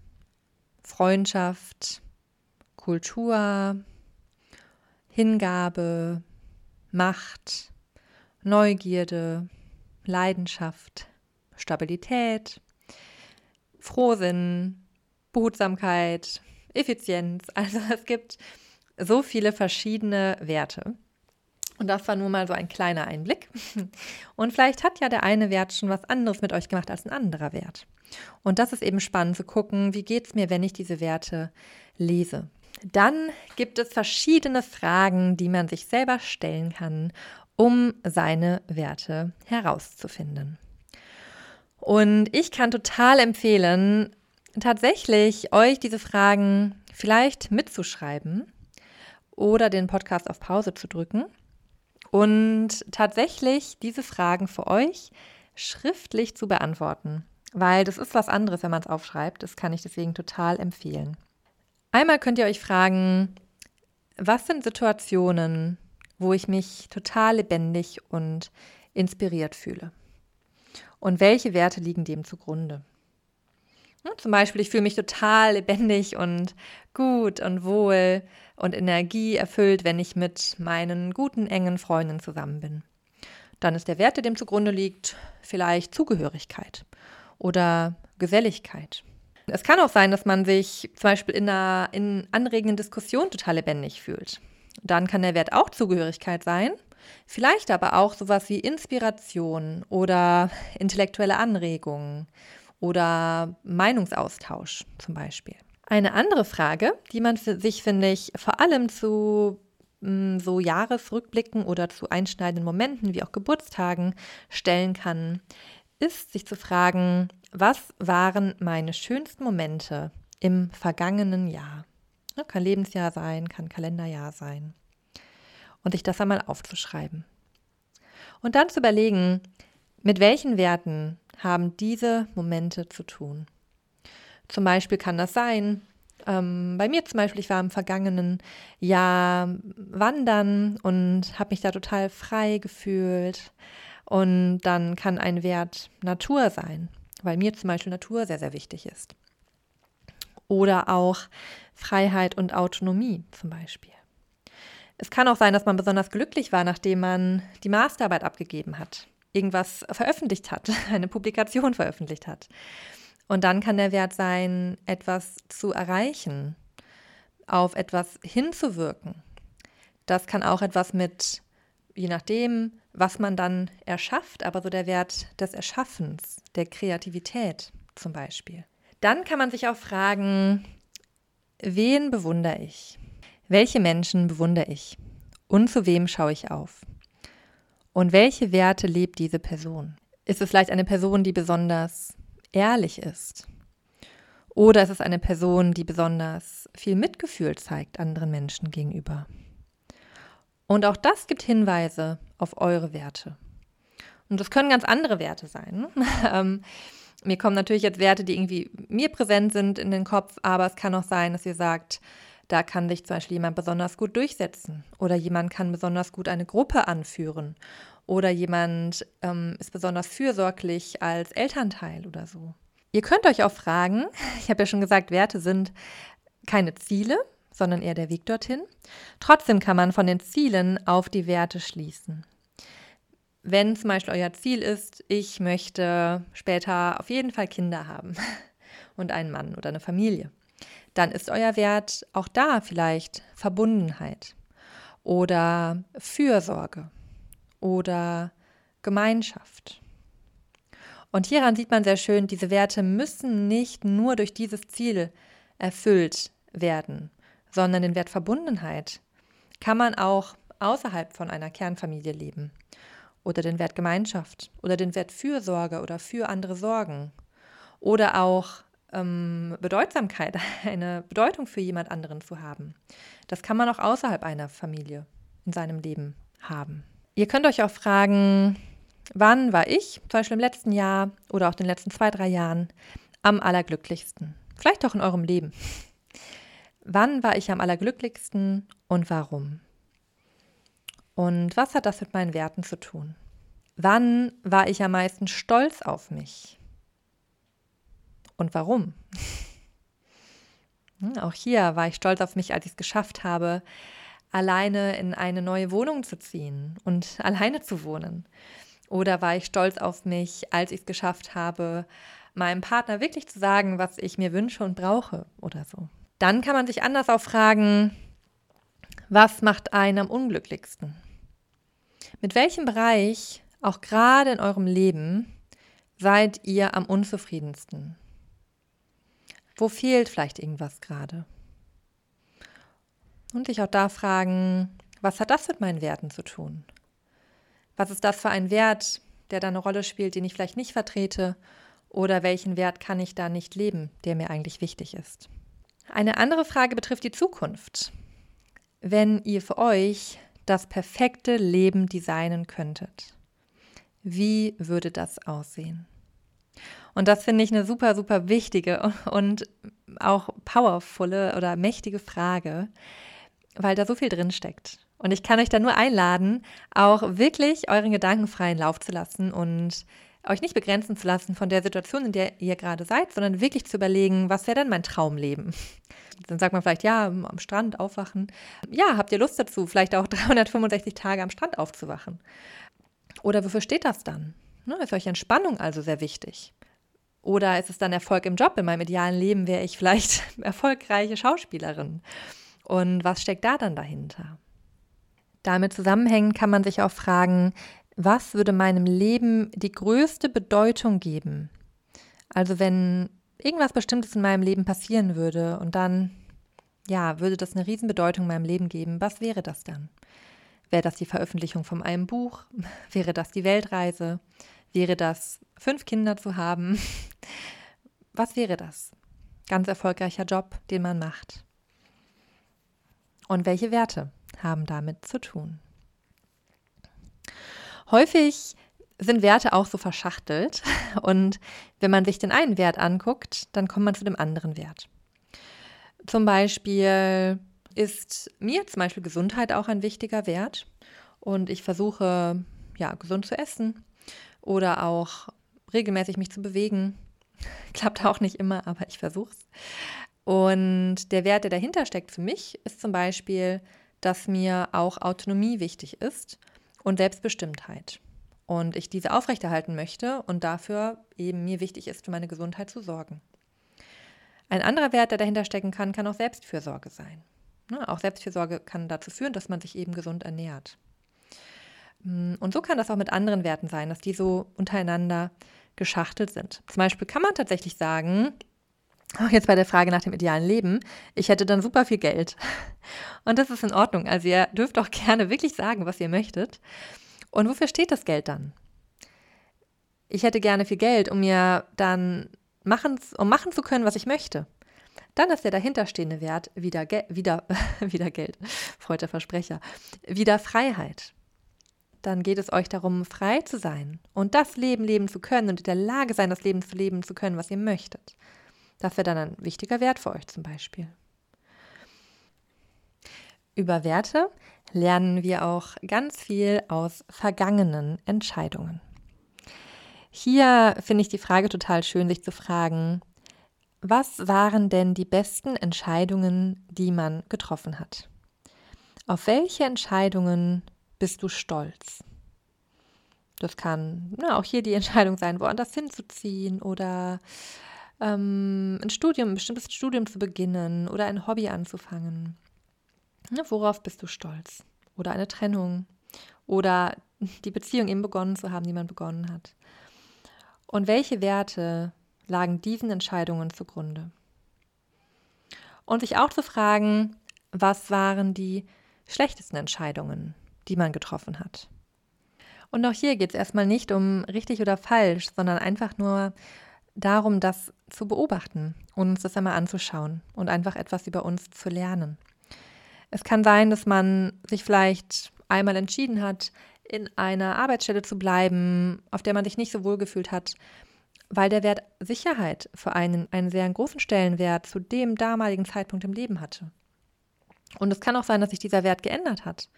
Freundschaft, Kultur, Hingabe, Macht, Neugierde, Leidenschaft, Stabilität, Frohsinn, Behutsamkeit, Effizienz. [laughs] Also es gibt so viele verschiedene Werte. Und das war nur mal so ein kleiner Einblick. [laughs] Und vielleicht hat ja der eine Wert schon was anderes mit euch gemacht als ein anderer Wert. Und das ist eben spannend zu gucken, wie geht es mir, wenn ich diese Werte lese. Dann gibt es verschiedene Fragen, die man sich selber stellen kann, um seine Werte herauszufinden. Und ich kann total empfehlen, tatsächlich euch diese Fragen vielleicht mitzuschreiben oder den Podcast auf Pause zu drücken und tatsächlich diese Fragen für euch schriftlich zu beantworten, weil das ist was anderes, wenn man es aufschreibt. Das kann ich deswegen total empfehlen. Einmal könnt ihr euch fragen, was sind Situationen, wo ich mich total lebendig und inspiriert fühle? Und welche Werte liegen dem zugrunde? Zum Beispiel, ich fühle mich total lebendig und gut und wohl und Energie erfüllt, wenn ich mit meinen guten, engen Freunden zusammen bin. Dann ist der Wert, der dem zugrunde liegt, vielleicht Zugehörigkeit oder Geselligkeit es kann auch sein, dass man sich zum Beispiel in einer in anregenden Diskussion total lebendig fühlt. Dann kann der Wert auch Zugehörigkeit sein, vielleicht aber auch sowas wie Inspiration oder intellektuelle Anregungen oder Meinungsaustausch zum Beispiel. Eine andere Frage, die man für sich, finde ich, vor allem zu mm, so Jahresrückblicken oder zu einschneidenden Momenten wie auch Geburtstagen stellen kann, ist, sich zu fragen, was waren meine schönsten Momente im vergangenen Jahr? Ja, kann Lebensjahr sein, kann Kalenderjahr sein. Und sich das einmal aufzuschreiben. Und dann zu überlegen, mit welchen Werten haben diese Momente zu tun. Zum Beispiel kann das sein, ähm, bei mir zum Beispiel, ich war im vergangenen Jahr wandern und habe mich da total frei gefühlt. Und dann kann ein Wert Natur sein, weil mir zum Beispiel Natur sehr, sehr wichtig ist. Oder auch Freiheit und Autonomie zum Beispiel. Es kann auch sein, dass man besonders glücklich war, nachdem man die Masterarbeit abgegeben hat, irgendwas veröffentlicht hat, [laughs] eine Publikation veröffentlicht hat. Und dann kann der Wert sein, etwas zu erreichen, auf etwas hinzuwirken. Das kann auch etwas mit, je nachdem, was man dann erschafft, aber so der Wert des Erschaffens, der Kreativität zum Beispiel. Dann kann man sich auch fragen, wen bewundere ich? Welche Menschen bewundere ich? Und zu wem schaue ich auf? Und welche Werte lebt diese Person? Ist es vielleicht eine Person, die besonders ehrlich ist? Oder ist es eine Person, die besonders viel Mitgefühl zeigt anderen Menschen gegenüber? Und auch das gibt Hinweise auf eure Werte. Und das können ganz andere Werte sein. [laughs] ähm, mir kommen natürlich jetzt Werte, die irgendwie mir präsent sind in den Kopf, aber es kann auch sein, dass ihr sagt, da kann sich zum Beispiel jemand besonders gut durchsetzen oder jemand kann besonders gut eine Gruppe anführen oder jemand ähm, ist besonders fürsorglich als Elternteil oder so. Ihr könnt euch auch fragen, [laughs] ich habe ja schon gesagt, Werte sind keine Ziele, sondern eher der Weg dorthin. Trotzdem kann man von den Zielen auf die Werte schließen. Wenn zum Beispiel euer Ziel ist, ich möchte später auf jeden Fall Kinder haben [laughs] und einen Mann oder eine Familie, dann ist euer Wert auch da vielleicht Verbundenheit oder Fürsorge oder Gemeinschaft. Und hieran sieht man sehr schön, diese Werte müssen nicht nur durch dieses Ziel erfüllt werden, sondern den Wert Verbundenheit kann man auch außerhalb von einer Kernfamilie leben. Oder den Wert Gemeinschaft oder den Wert Fürsorge oder für andere Sorgen. Oder auch ähm, Bedeutsamkeit, [laughs] eine Bedeutung für jemand anderen zu haben. Das kann man auch außerhalb einer Familie in seinem Leben haben. Ihr könnt euch auch fragen, wann war ich, zum Beispiel im letzten Jahr oder auch den letzten zwei, drei Jahren, am allerglücklichsten? Vielleicht auch in eurem Leben. Wann war ich am allerglücklichsten und warum? Und was hat das mit meinen Werten zu tun? Wann war ich am meisten stolz auf mich? Und warum? [laughs] Hm, auch hier war ich stolz auf mich, als ich es geschafft habe, alleine in eine neue Wohnung zu ziehen und [laughs] alleine zu wohnen. Oder war ich stolz auf mich, als ich es geschafft habe, meinem Partner wirklich zu sagen, was ich mir wünsche und brauche oder so. Dann kann man sich anders auch fragen, was macht einen am unglücklichsten? Mit welchem Bereich, auch gerade in eurem Leben, seid ihr am unzufriedensten? Wo fehlt vielleicht irgendwas gerade? Und sich auch da fragen, was hat das mit meinen Werten zu tun? Was ist das für ein Wert, der da eine Rolle spielt, den ich vielleicht nicht vertrete? Oder welchen Wert kann ich da nicht leben, der mir eigentlich wichtig ist? Eine andere Frage betrifft die Zukunft. Wenn ihr für euch das perfekte Leben designen könntet, wie würde das aussehen? Und das finde ich eine super, super wichtige und auch powervolle oder mächtige Frage, weil da so viel drin steckt. Und ich kann euch da nur einladen, auch wirklich euren Gedanken freien Lauf zu lassen und euch nicht begrenzen zu lassen von der Situation, in der ihr gerade seid, sondern wirklich zu überlegen, was wäre denn mein Traumleben? Dann sagt man vielleicht, ja, am Strand aufwachen. Ja, habt ihr Lust dazu, vielleicht auch [laughs] 365 Tage am Strand aufzuwachen? Oder wofür steht das dann? Ne, ist euch Entspannung also sehr wichtig? Oder ist es dann Erfolg im Job? In meinem idealen Leben wäre ich vielleicht [laughs] erfolgreiche Schauspielerin. Und was steckt da dann dahinter? Damit zusammenhängend kann man sich auch fragen, was würde meinem Leben die größte Bedeutung geben? Also wenn irgendwas Bestimmtes in meinem Leben passieren würde und dann, ja, würde das eine Riesenbedeutung in meinem Leben geben, was wäre das dann? Wäre das die Veröffentlichung von einem Buch? [laughs] Wäre das die Weltreise? Wäre das fünf Kinder zu haben? [laughs] Was wäre das? Ganz erfolgreicher Job, den man macht. Und welche Werte haben damit zu tun? Häufig sind Werte auch so verschachtelt [laughs] und wenn man sich den einen Wert anguckt, dann kommt man zu dem anderen Wert. Zum Beispiel ist mir zum Beispiel Gesundheit auch ein wichtiger Wert und ich versuche ja gesund zu essen oder auch regelmäßig mich zu bewegen. [laughs] Klappt auch nicht immer, aber ich versuche es. Und der Wert, der dahinter steckt für mich, ist zum Beispiel, dass mir auch Autonomie wichtig ist und Selbstbestimmtheit. Und ich diese aufrechterhalten möchte und dafür eben mir wichtig ist, für meine Gesundheit zu sorgen. Ein anderer Wert, der dahinter stecken kann, kann auch Selbstfürsorge sein. Ne? Auch Selbstfürsorge kann dazu führen, dass man sich eben gesund ernährt. Mm, und so kann das auch mit anderen Werten sein, dass die so untereinander geschachtelt sind. Zum Beispiel kann man tatsächlich sagen, auch jetzt bei der Frage nach dem idealen Leben, ich hätte dann super viel Geld. [laughs] Und das ist in Ordnung. Also ihr dürft auch gerne wirklich sagen, was ihr möchtet. Und wofür steht das Geld dann? Ich hätte gerne viel Geld, um mir dann machen, um machen zu können, was ich möchte. Dann ist der dahinterstehende Wert wieder, wieder, [laughs] wieder Geld, freuter Versprecher, wieder Freiheit. Dann geht es euch darum, frei zu sein und das Leben leben zu können und in der Lage sein, das Leben zu leben zu können, was ihr möchtet. Das wäre dann ein wichtiger Wert für euch zum Beispiel. Über Werte lernen wir auch ganz viel aus vergangenen Entscheidungen. Hier finde ich die Frage total schön, sich zu fragen, was waren denn die besten Entscheidungen, die man getroffen hat? Auf welche Entscheidungen bist du stolz? Das kann na, auch hier die Entscheidung sein, woanders hinzuziehen oder ähm, ein Studium, ein bestimmtes Studium zu beginnen oder ein Hobby anzufangen. Na, worauf bist du stolz? Oder eine Trennung oder die Beziehung eben begonnen zu haben, die man begonnen hat. Und welche Werte lagen diesen Entscheidungen zugrunde. Und sich auch zu fragen, was waren die schlechtesten Entscheidungen, die man getroffen hat. Und auch hier geht es erstmal nicht um richtig oder falsch, sondern einfach nur darum, das zu beobachten und uns das einmal anzuschauen und einfach etwas über uns zu lernen. Es kann sein, dass man sich vielleicht einmal entschieden hat, in einer Arbeitsstelle zu bleiben, auf der man sich nicht so wohl gefühlt hat, weil der Wert Sicherheit für einen einen sehr großen Stellenwert zu dem damaligen Zeitpunkt im Leben hatte. Und es kann auch sein, dass sich dieser Wert geändert hat.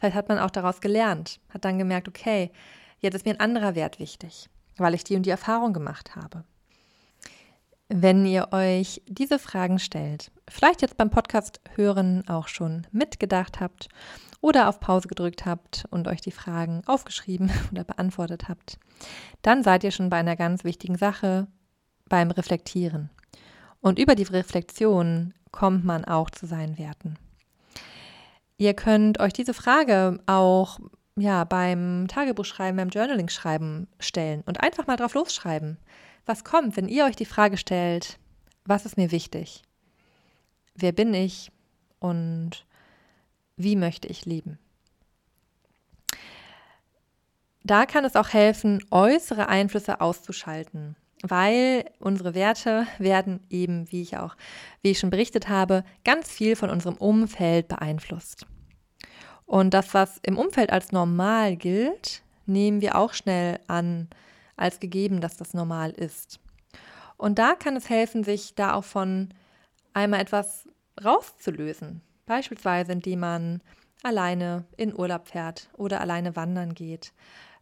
Vielleicht hat man auch daraus gelernt, hat dann gemerkt, okay, jetzt ist mir ein anderer Wert wichtig, weil ich die und die Erfahrung gemacht habe. Wenn ihr euch diese Fragen stellt, vielleicht jetzt beim Podcast hören auch schon mitgedacht habt oder auf Pause gedrückt habt und euch die Fragen aufgeschrieben [laughs] oder beantwortet habt, dann seid ihr schon bei einer ganz wichtigen Sache beim Reflektieren. Und über die Reflexion kommt man auch zu seinen Werten. Ihr könnt euch diese Frage auch ja, beim Tagebuchschreiben, beim Journaling-Schreiben stellen und einfach mal drauf losschreiben. Was kommt, wenn ihr euch die Frage stellt, was ist mir wichtig? Wer bin ich? Und wie möchte ich leben? Da kann es auch helfen, äußere Einflüsse auszuschalten, weil unsere Werte werden eben, wie ich auch, wie ich schon berichtet habe, ganz viel von unserem Umfeld beeinflusst. Und das, was im Umfeld als normal gilt, nehmen wir auch schnell an, als gegeben, dass das normal ist. Und da kann es helfen, sich da auch von einmal etwas rauszulösen, Beispielsweise, indem man alleine in Urlaub fährt oder alleine wandern geht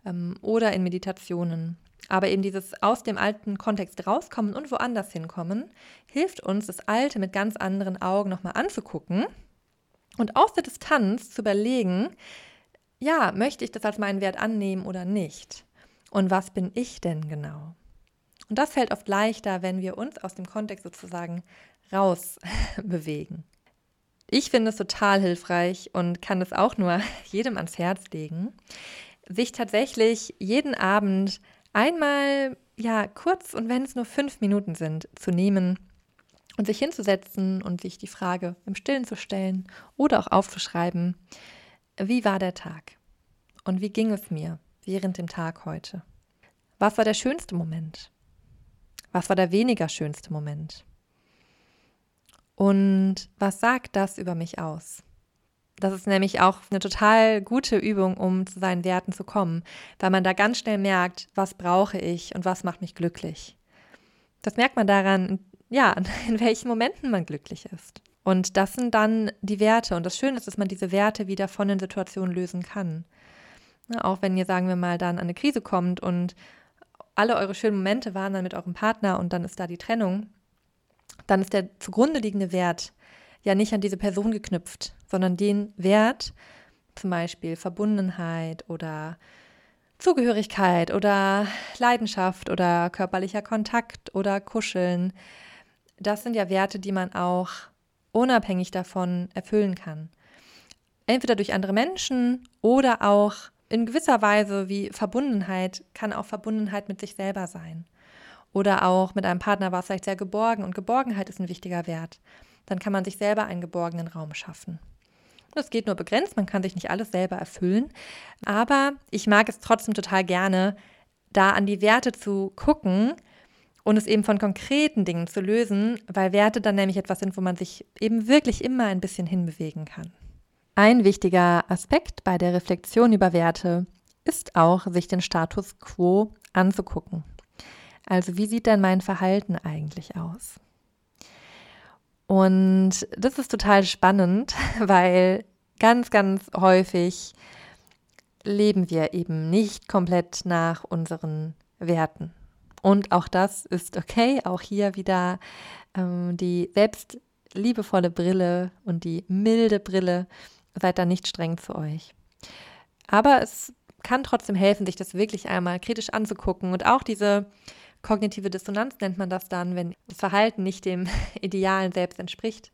ähm, oder in Meditationen. Aber eben dieses aus dem alten Kontext rauskommen und woanders hinkommen, hilft uns, das Alte mit ganz anderen Augen nochmal anzugucken und aus der Distanz zu überlegen, ja, möchte ich das als meinen Wert annehmen oder nicht? Und was bin ich denn genau? Und das fällt oft leichter, wenn wir uns aus dem Kontext sozusagen raus [laughs] bewegen. Ich finde es total hilfreich und kann es auch nur [laughs] jedem ans Herz legen, sich tatsächlich jeden Abend einmal, ja, kurz und wenn es nur fünf Minuten sind, zu nehmen und sich hinzusetzen und sich die Frage im Stillen zu stellen oder auch aufzuschreiben, wie war der Tag und wie ging es mir während dem Tag heute? Was war der schönste Moment? Was war der weniger schönste Moment? Und was sagt das über mich aus? Das ist nämlich auch eine total gute Übung, um zu seinen Werten zu kommen, weil man da ganz schnell merkt, was brauche ich und was macht mich glücklich. Das merkt man daran, ja, [laughs] in welchen Momenten man glücklich ist. Und das sind dann die Werte. Und das Schöne ist, dass man diese Werte wieder von den Situationen lösen kann. auch wenn ihr, sagen wir mal, dann an eine Krise kommt und alle eure schönen Momente waren dann mit eurem Partner und dann ist da die Trennung, dann ist der zugrunde liegende Wert ja nicht an diese Person geknüpft, sondern den Wert, zum Beispiel Verbundenheit oder Zugehörigkeit oder Leidenschaft oder körperlicher Kontakt oder Kuscheln. Das sind ja Werte, die man auch unabhängig davon erfüllen kann. Entweder durch andere Menschen oder auch in gewisser Weise wie Verbundenheit kann auch Verbundenheit mit sich selber sein. Oder auch mit einem Partner war es vielleicht sehr geborgen und Geborgenheit ist ein wichtiger Wert. Dann kann man sich selber einen geborgenen Raum schaffen. Das geht nur begrenzt, man kann sich nicht alles selber erfüllen. Aber ich mag es trotzdem total gerne, da an die Werte zu gucken und es eben von konkreten Dingen zu lösen, weil Werte dann nämlich etwas sind, wo man sich eben wirklich immer ein bisschen hinbewegen kann. Ein wichtiger Aspekt bei der Reflexion über Werte ist auch, sich den Status quo anzugucken. Also wie sieht denn mein Verhalten eigentlich aus? Und das ist total spannend, [laughs] weil ganz, ganz häufig leben wir eben nicht komplett nach unseren Werten. Und auch das ist okay. Auch hier wieder ähm, die selbstliebevolle Brille und die milde Brille. Seid da nicht streng zu euch. Aber es kann trotzdem helfen, sich das wirklich einmal kritisch anzugucken und auch diese kognitive Dissonanz nennt man das dann, wenn das Verhalten nicht dem [laughs] idealen Selbst entspricht,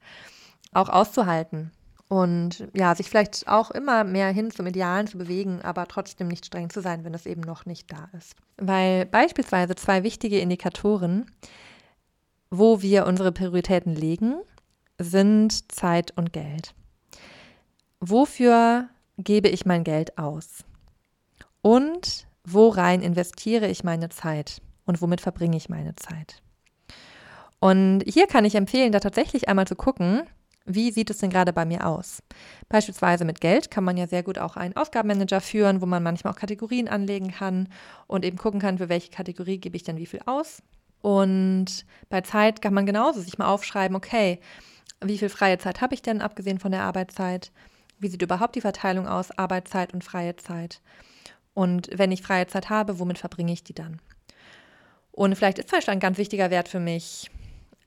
auch auszuhalten und ja, sich vielleicht auch immer mehr hin zum Idealen zu bewegen, aber trotzdem nicht streng zu sein, wenn es eben noch nicht da ist. Weil beispielsweise zwei wichtige Indikatoren, wo wir unsere Prioritäten legen, sind Zeit und Geld. Wofür gebe ich mein Geld aus? Und worein investiere ich meine Zeit? Und womit verbringe ich meine Zeit? Und hier kann ich empfehlen, da tatsächlich einmal zu gucken, wie sieht es denn gerade bei mir aus? Beispielsweise mit Geld kann man ja sehr gut auch einen Ausgabenmanager führen, wo man manchmal auch Kategorien anlegen kann und eben gucken kann, für welche Kategorie gebe ich denn wie viel aus. Und bei Zeit kann man genauso sich mal aufschreiben, okay, wie viel freie Zeit habe ich denn, abgesehen von der Arbeitszeit? Wie sieht überhaupt die Verteilung aus, Arbeitszeit und freie Zeit? Und wenn ich freie Zeit habe, womit verbringe ich die dann? Und vielleicht ist Beispiel ein ganz wichtiger Wert für mich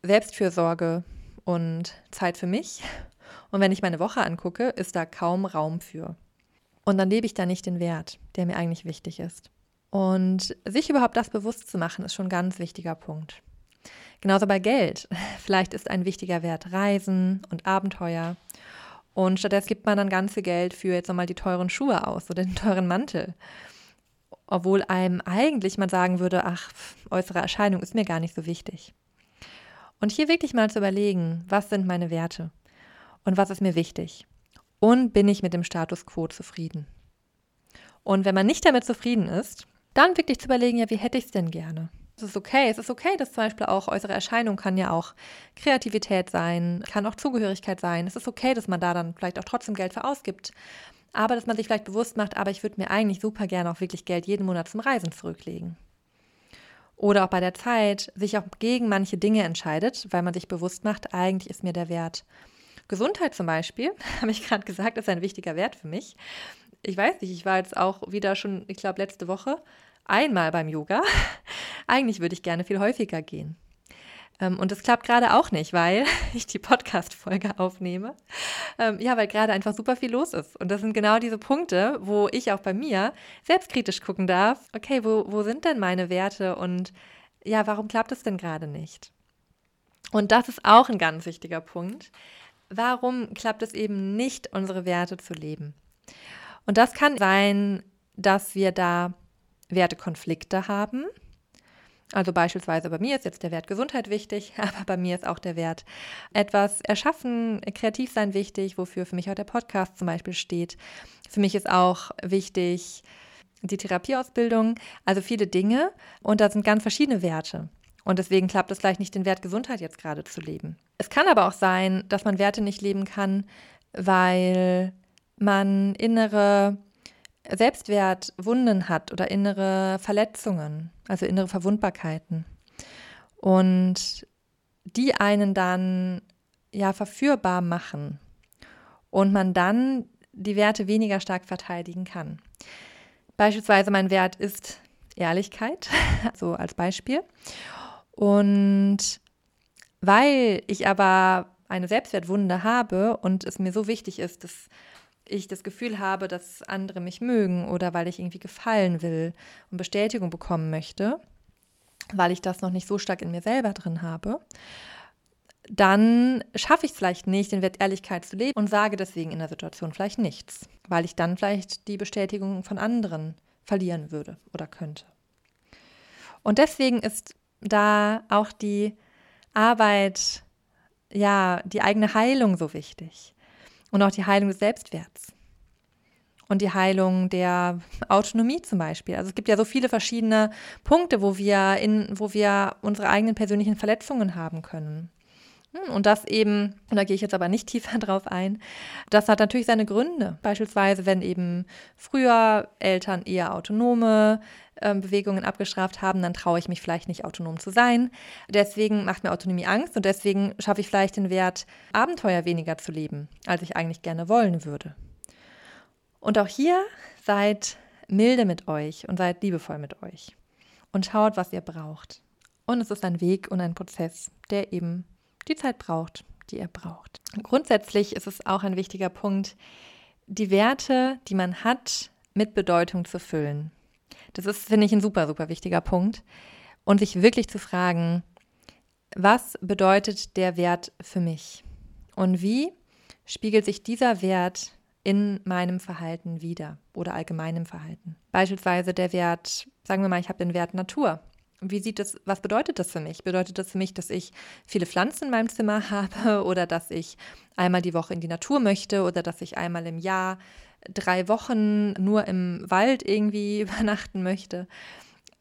Selbstfürsorge, und Zeit für mich. Und wenn ich meine Woche angucke, ist da kaum Raum für. Und dann lebe ich da nicht den Wert, der mir eigentlich wichtig ist. Und sich überhaupt das bewusst zu machen, ist schon ein ganz wichtiger Punkt. Genauso bei Geld. [laughs] Vielleicht ist ein wichtiger Wert Reisen und Abenteuer. Und stattdessen gibt man dann ganz viel Geld für jetzt nochmal die teuren Schuhe aus oder den teuren Mantel. Obwohl einem eigentlich man sagen würde, ach, äußere Erscheinung ist mir gar nicht so wichtig. Und hier wirklich mal zu überlegen, was sind meine Werte und was ist mir wichtig und bin ich mit dem Status quo zufrieden. Und wenn man nicht damit zufrieden ist, dann wirklich zu überlegen, ja, wie hätte ich es denn gerne? Es ist okay. Es ist okay, dass zum Beispiel auch äußere Erscheinung kann ja auch Kreativität sein, kann auch Zugehörigkeit sein. Es ist okay, dass man da dann vielleicht auch trotzdem Geld für ausgibt. Aber dass man sich vielleicht bewusst macht, aber ich würde mir eigentlich super gerne auch wirklich Geld jeden Monat zum Reisen zurücklegen oder auch bei der Zeit sich auch gegen manche Dinge entscheidet, weil man sich bewusst macht, eigentlich ist mir der Wert. Gesundheit zum Beispiel, [laughs] habe ich gerade gesagt, ist ein wichtiger Wert für mich. Ich weiß nicht, ich war jetzt auch wieder schon, ich glaube, letzte Woche einmal beim Yoga. [laughs] Eigentlich würde ich gerne viel häufiger gehen. Ähm, und das klappt gerade auch nicht, weil [laughs] ich die Podcast-Folge aufnehme. Ähm, ja, weil gerade einfach super viel los ist. Und das sind genau diese Punkte, wo ich auch bei mir selbstkritisch gucken darf, okay, wo, wo sind denn meine Werte und ja, warum klappt es denn gerade nicht? Und das ist auch ein ganz wichtiger Punkt. Warum klappt es eben nicht, unsere Werte zu leben? Und das kann sein, dass wir da Wertekonflikte haben also beispielsweise bei mir ist jetzt der Wert Gesundheit wichtig, [laughs] aber bei mir ist auch der Wert etwas erschaffen, kreativ sein wichtig, wofür für mich auch der Podcast zum Beispiel steht. Für mich ist auch wichtig die Therapieausbildung, also viele Dinge und da sind ganz verschiedene Werte. Und deswegen klappt es vielleicht nicht, den Wert Gesundheit jetzt gerade zu leben. Es kann aber auch sein, dass man Werte nicht leben kann, weil man innere Selbstwertwunden hat oder innere Verletzungen, also innere Verwundbarkeiten. Und die einen dann ja verführbar machen und man dann die Werte weniger stark verteidigen kann. Beispielsweise mein Wert ist Ehrlichkeit, [laughs] so als Beispiel. Und weil ich aber eine Selbstwertwunde habe und es mir so wichtig ist, dass ich das Gefühl habe, dass andere mich mögen oder weil ich irgendwie gefallen will und Bestätigung bekommen möchte, weil ich das noch nicht so stark in mir selber drin habe, dann schaffe ich es vielleicht nicht, den Wert Ehrlichkeit zu leben und sage deswegen in der Situation vielleicht nichts, weil ich dann vielleicht die Bestätigung von anderen verlieren würde oder könnte. Und deswegen ist da auch die Arbeit, ja, die eigene Heilung so wichtig und auch die Heilung des Selbstwerts und die Heilung der Autonomie zum Beispiel. Also es gibt ja so viele verschiedene Punkte, wo wir in, wo wir unsere eigenen persönlichen Verletzungen haben können. Und das eben, und da gehe ich jetzt aber nicht tiefer [laughs] drauf ein, das hat natürlich seine Gründe. Beispielsweise, wenn eben früher Eltern eher autonome äh, Bewegungen abgestraft haben, dann traue ich mich vielleicht nicht autonom zu sein. Deswegen macht mir Autonomie Angst und deswegen schaffe ich vielleicht den Wert, Abenteuer weniger zu leben, als ich eigentlich gerne wollen würde. Und auch hier seid milde mit euch und seid liebevoll mit euch und schaut, was ihr braucht. Und es ist ein Weg und ein Prozess, der eben die Zeit braucht, die ihr braucht. Grundsätzlich ist es auch ein wichtiger Punkt, die Werte, die man hat, mit Bedeutung zu füllen. Das ist, finde ich, ein super, super wichtiger Punkt. Und sich wirklich zu fragen, was bedeutet der Wert für mich? Und wie spiegelt sich dieser Wert in meinem Verhalten wieder oder allgemeinem Verhalten? Beispielsweise der Wert, sagen wir mal, ich habe den Wert Natur. Wie sieht das, was bedeutet das für mich? Bedeutet das für mich, dass ich viele Pflanzen in meinem Zimmer [laughs] habe oder dass ich einmal die Woche in die Natur möchte oder dass ich einmal im Jahr drei Wochen nur im Wald irgendwie [laughs] übernachten möchte?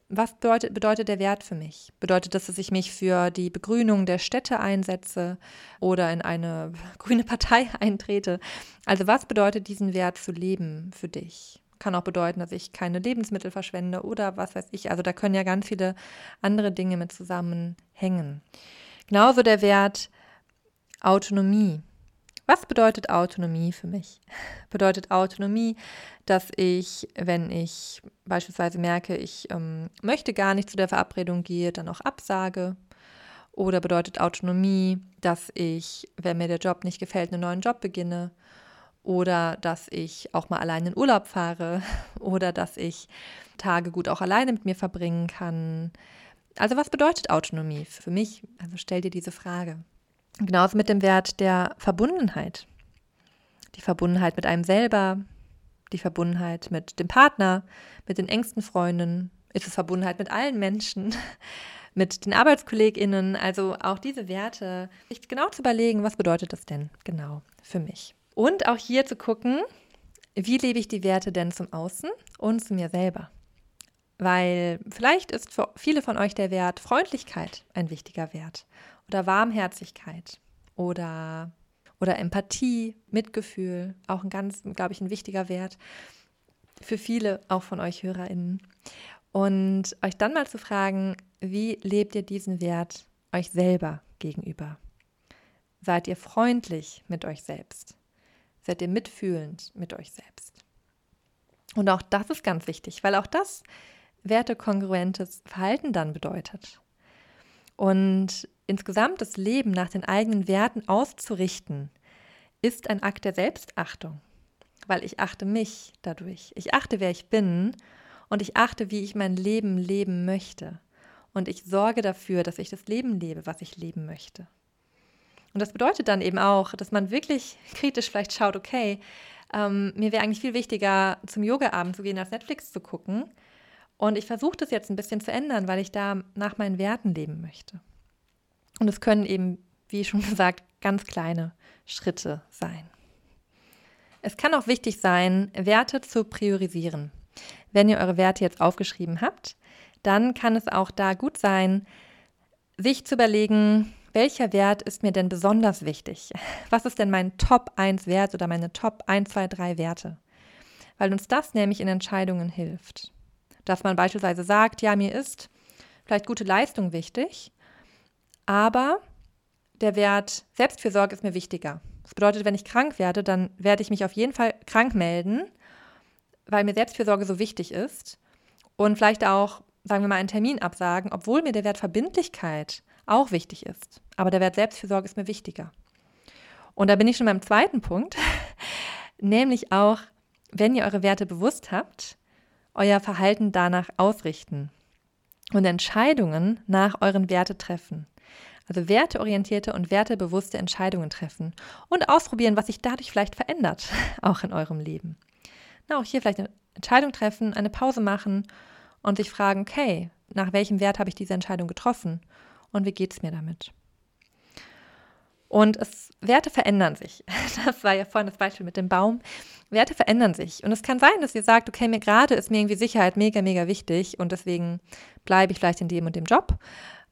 Was bedeutet, bedeutet der Wert für mich? Bedeutet das, dass ich mich für die Begrünung der Städte einsetze oder in eine [laughs] grüne Partei eintrete? Also was bedeutet diesen Wert zu leben für dich? Kann auch bedeuten, dass ich keine Lebensmittel verschwende oder was weiß ich. Also da können ja ganz viele andere Dinge mit zusammenhängen. Genauso der Wert Autonomie. Was bedeutet Autonomie für mich? [laughs] Bedeutet Autonomie, dass ich, wenn ich beispielsweise merke, ich ähm, möchte gar nicht zu der Verabredung gehen, dann auch absage? Oder bedeutet Autonomie, dass ich, wenn mir der Job nicht gefällt, einen neuen Job beginne? Oder dass ich auch mal allein in Urlaub fahre [laughs] oder dass ich Tage gut auch alleine mit mir verbringen kann. Also was bedeutet Autonomie für mich? Also stell dir diese Frage. Genauso mit dem Wert der Verbundenheit. Die Verbundenheit mit einem selber, die Verbundenheit mit dem Partner, mit den engsten Freunden, ist es Verbundenheit mit allen Menschen, [laughs] mit den ArbeitskollegInnen, also auch diese Werte, sich genau zu überlegen, was bedeutet das denn genau für mich. Und auch hier zu gucken, wie lebe ich die Werte denn zum Außen und zu mir selber. Weil vielleicht ist für viele von euch der Wert Freundlichkeit ein wichtiger Wert oder Warmherzigkeit oder, oder Empathie, Mitgefühl, auch ein ganz, glaube ich, ein wichtiger Wert für viele auch von euch HörerInnen. Und euch dann mal zu fragen, wie lebt ihr diesen Wert euch selber gegenüber? Seid ihr freundlich mit euch selbst? Seid ihr mitfühlend mit euch selbst? Und auch das ist ganz wichtig, weil auch das wertekongruentes Verhalten dann bedeutet. Und insgesamt das Leben nach den eigenen Werten auszurichten, ist ein Akt der Selbstachtung, weil ich achte mich dadurch. Ich achte, wer ich bin und ich achte, wie ich mein Leben leben möchte. Und ich sorge dafür, dass ich das Leben lebe, was ich leben möchte. Und das bedeutet dann eben auch, dass man wirklich kritisch vielleicht schaut, okay, ähm, mir wäre eigentlich viel wichtiger, zum Yoga-Abend zu gehen, als Netflix zu gucken. Und ich versuche das jetzt ein bisschen zu ändern, weil ich da nach meinen Werten leben möchte. Und es können eben, wie schon [laughs] gesagt, ganz kleine Schritte sein. Es kann auch wichtig sein, Werte zu priorisieren. Wenn ihr eure Werte jetzt aufgeschrieben habt, dann kann es auch da gut sein, sich zu überlegen, welcher Wert ist mir denn besonders wichtig? Was ist denn mein Top 1 Wert oder meine Top 1, 2, 3 Werte? Weil uns das nämlich in Entscheidungen hilft. Dass man beispielsweise sagt, ja, mir ist vielleicht gute Leistung wichtig, aber der Wert Selbstfürsorge ist mir wichtiger. Das bedeutet, wenn ich krank werde, dann werde ich mich auf jeden Fall krank melden, weil mir Selbstfürsorge so wichtig ist. Und vielleicht auch, sagen wir mal, einen Termin absagen, obwohl mir der Wert Verbindlichkeit auch wichtig ist. Aber der Wert Selbstfürsorge ist mir wichtiger. Und da bin ich schon beim zweiten Punkt, [laughs] nämlich auch, wenn ihr eure Werte bewusst habt, euer Verhalten danach ausrichten und Entscheidungen nach euren Werte treffen. Also werteorientierte und wertebewusste Entscheidungen treffen und ausprobieren, was sich dadurch vielleicht verändert, [laughs] auch in eurem Leben. Na, auch hier vielleicht eine Entscheidung treffen, eine Pause machen und sich fragen, okay, nach welchem Wert habe ich diese Entscheidung getroffen und wie geht es mir damit? Und es, Werte verändern sich. [laughs] Das war ja vorhin das Beispiel mit dem Baum. Werte verändern sich. Und es kann sein, dass ihr sagt, okay, mir gerade ist mir irgendwie Sicherheit mega, mega wichtig und deswegen bleibe ich vielleicht in dem und dem Job.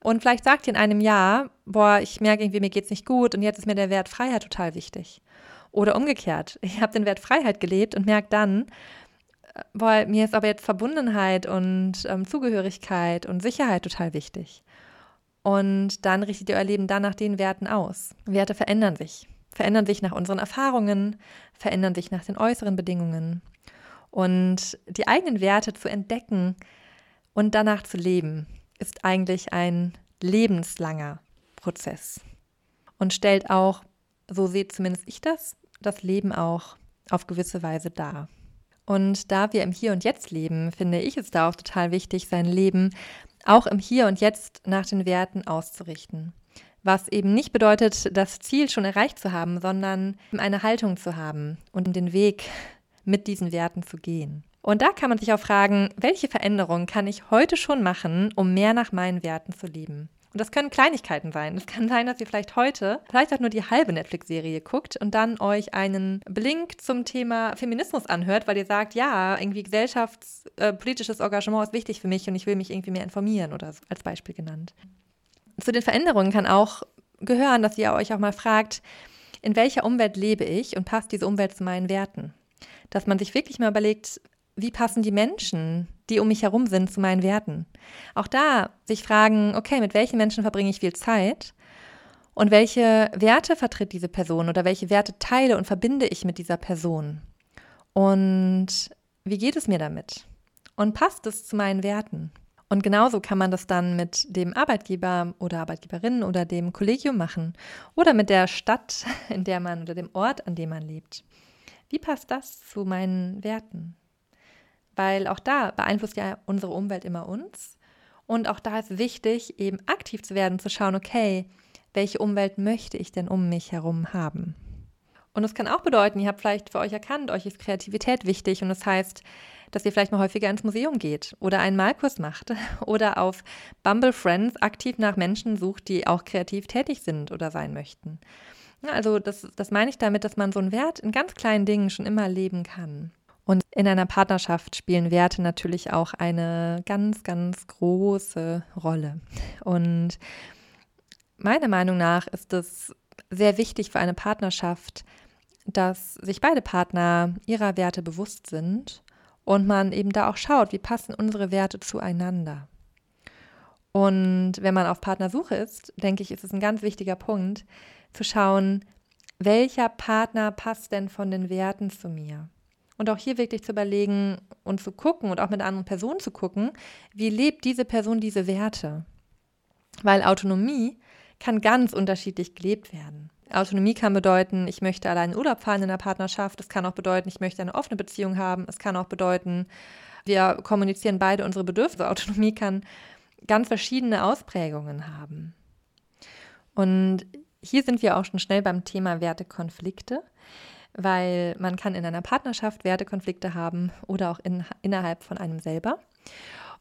Und vielleicht sagt ihr in einem Jahr, boah, ich merke irgendwie, mir geht es nicht gut und jetzt ist mir der Wert Freiheit total wichtig. Oder umgekehrt, [laughs] ich habe den Wert Freiheit gelebt und merke dann, boah, mir ist aber jetzt Verbundenheit und ähm, Zugehörigkeit und Sicherheit total wichtig. Und dann richtet ihr euer Leben dann nach den Werten aus. Werte verändern sich. Verändern sich nach unseren Erfahrungen, verändern sich nach den äußeren Bedingungen. Und die eigenen Werte zu entdecken und danach zu leben, ist eigentlich ein lebenslanger Prozess. Und stellt auch, so sehe zumindest ich das, das Leben auch auf gewisse Weise dar. Und da wir im Hier und Jetzt leben, finde ich es da auch total wichtig, sein Leben auch im Hier und Jetzt nach den Werten auszurichten. Was eben nicht bedeutet, das Ziel schon erreicht zu haben, sondern eine Haltung zu haben und den Weg mit diesen Werten zu gehen. Und da kann man sich auch fragen, welche Veränderungen kann ich heute schon machen, um mehr nach meinen Werten zu leben? Und das können Kleinigkeiten sein. Es kann sein, dass ihr vielleicht heute vielleicht auch nur die halbe Netflix-Serie guckt und dann euch einen Blink zum Thema Feminismus anhört, weil ihr sagt, ja, irgendwie gesellschaftspolitisches äh, Engagement ist wichtig für mich und ich will mich irgendwie mehr informieren oder so, als Beispiel genannt. Zu den Veränderungen kann auch gehören, dass ihr euch auch mal fragt, in welcher Umwelt lebe ich und passt diese Umwelt zu meinen Werten? Dass man sich wirklich mal überlegt, wie passen die Menschen, die um mich herum sind, zu meinen Werten? Auch da sich fragen, okay, mit welchen Menschen verbringe ich viel Zeit? Und welche Werte vertritt diese Person oder welche Werte teile und verbinde ich mit dieser Person? Und wie geht es mir damit? Und passt es zu meinen Werten? Und genauso kann man das dann mit dem Arbeitgeber oder Arbeitgeberin oder dem Kollegium machen oder mit der Stadt, in der man oder dem Ort, an dem man lebt. Wie passt das zu meinen Werten? Weil auch da beeinflusst ja unsere Umwelt immer uns. Und auch da ist wichtig, eben aktiv zu werden, zu schauen, okay, welche Umwelt möchte ich denn um mich herum haben? Und das kann auch bedeuten, ihr habt vielleicht für euch erkannt, euch ist Kreativität wichtig und das heißt, dass ihr vielleicht mal häufiger ins Museum geht oder einen Malkurs macht [laughs] oder auf Bumble Friends aktiv nach Menschen sucht, die auch kreativ tätig sind oder sein möchten. Also das, das meine ich damit, dass man so einen Wert in ganz kleinen Dingen schon immer leben kann. Und in einer Partnerschaft spielen Werte natürlich auch eine ganz, ganz große Rolle. Und meiner Meinung nach ist es sehr wichtig für eine Partnerschaft, dass sich beide Partner ihrer Werte bewusst sind und man eben da auch schaut, wie passen unsere Werte zueinander. Und wenn man auf Partnersuche ist, denke ich, ist es ein ganz wichtiger Punkt, zu schauen, welcher Partner passt denn von den Werten zu mir? Und auch hier wirklich zu überlegen und zu gucken und auch mit anderen Personen zu gucken, wie lebt diese Person diese Werte. Weil Autonomie kann ganz unterschiedlich gelebt werden. Autonomie kann bedeuten, ich möchte allein in Urlaub fahren in der Partnerschaft. Es kann auch bedeuten, ich möchte eine offene Beziehung haben. Es kann auch bedeuten, wir kommunizieren beide unsere Bedürfnisse. [laughs] Autonomie kann ganz verschiedene Ausprägungen haben. Und hier sind wir auch schon schnell beim Thema Wertekonflikte weil man kann in einer Partnerschaft Wertekonflikte haben oder auch in, innerhalb von einem selber.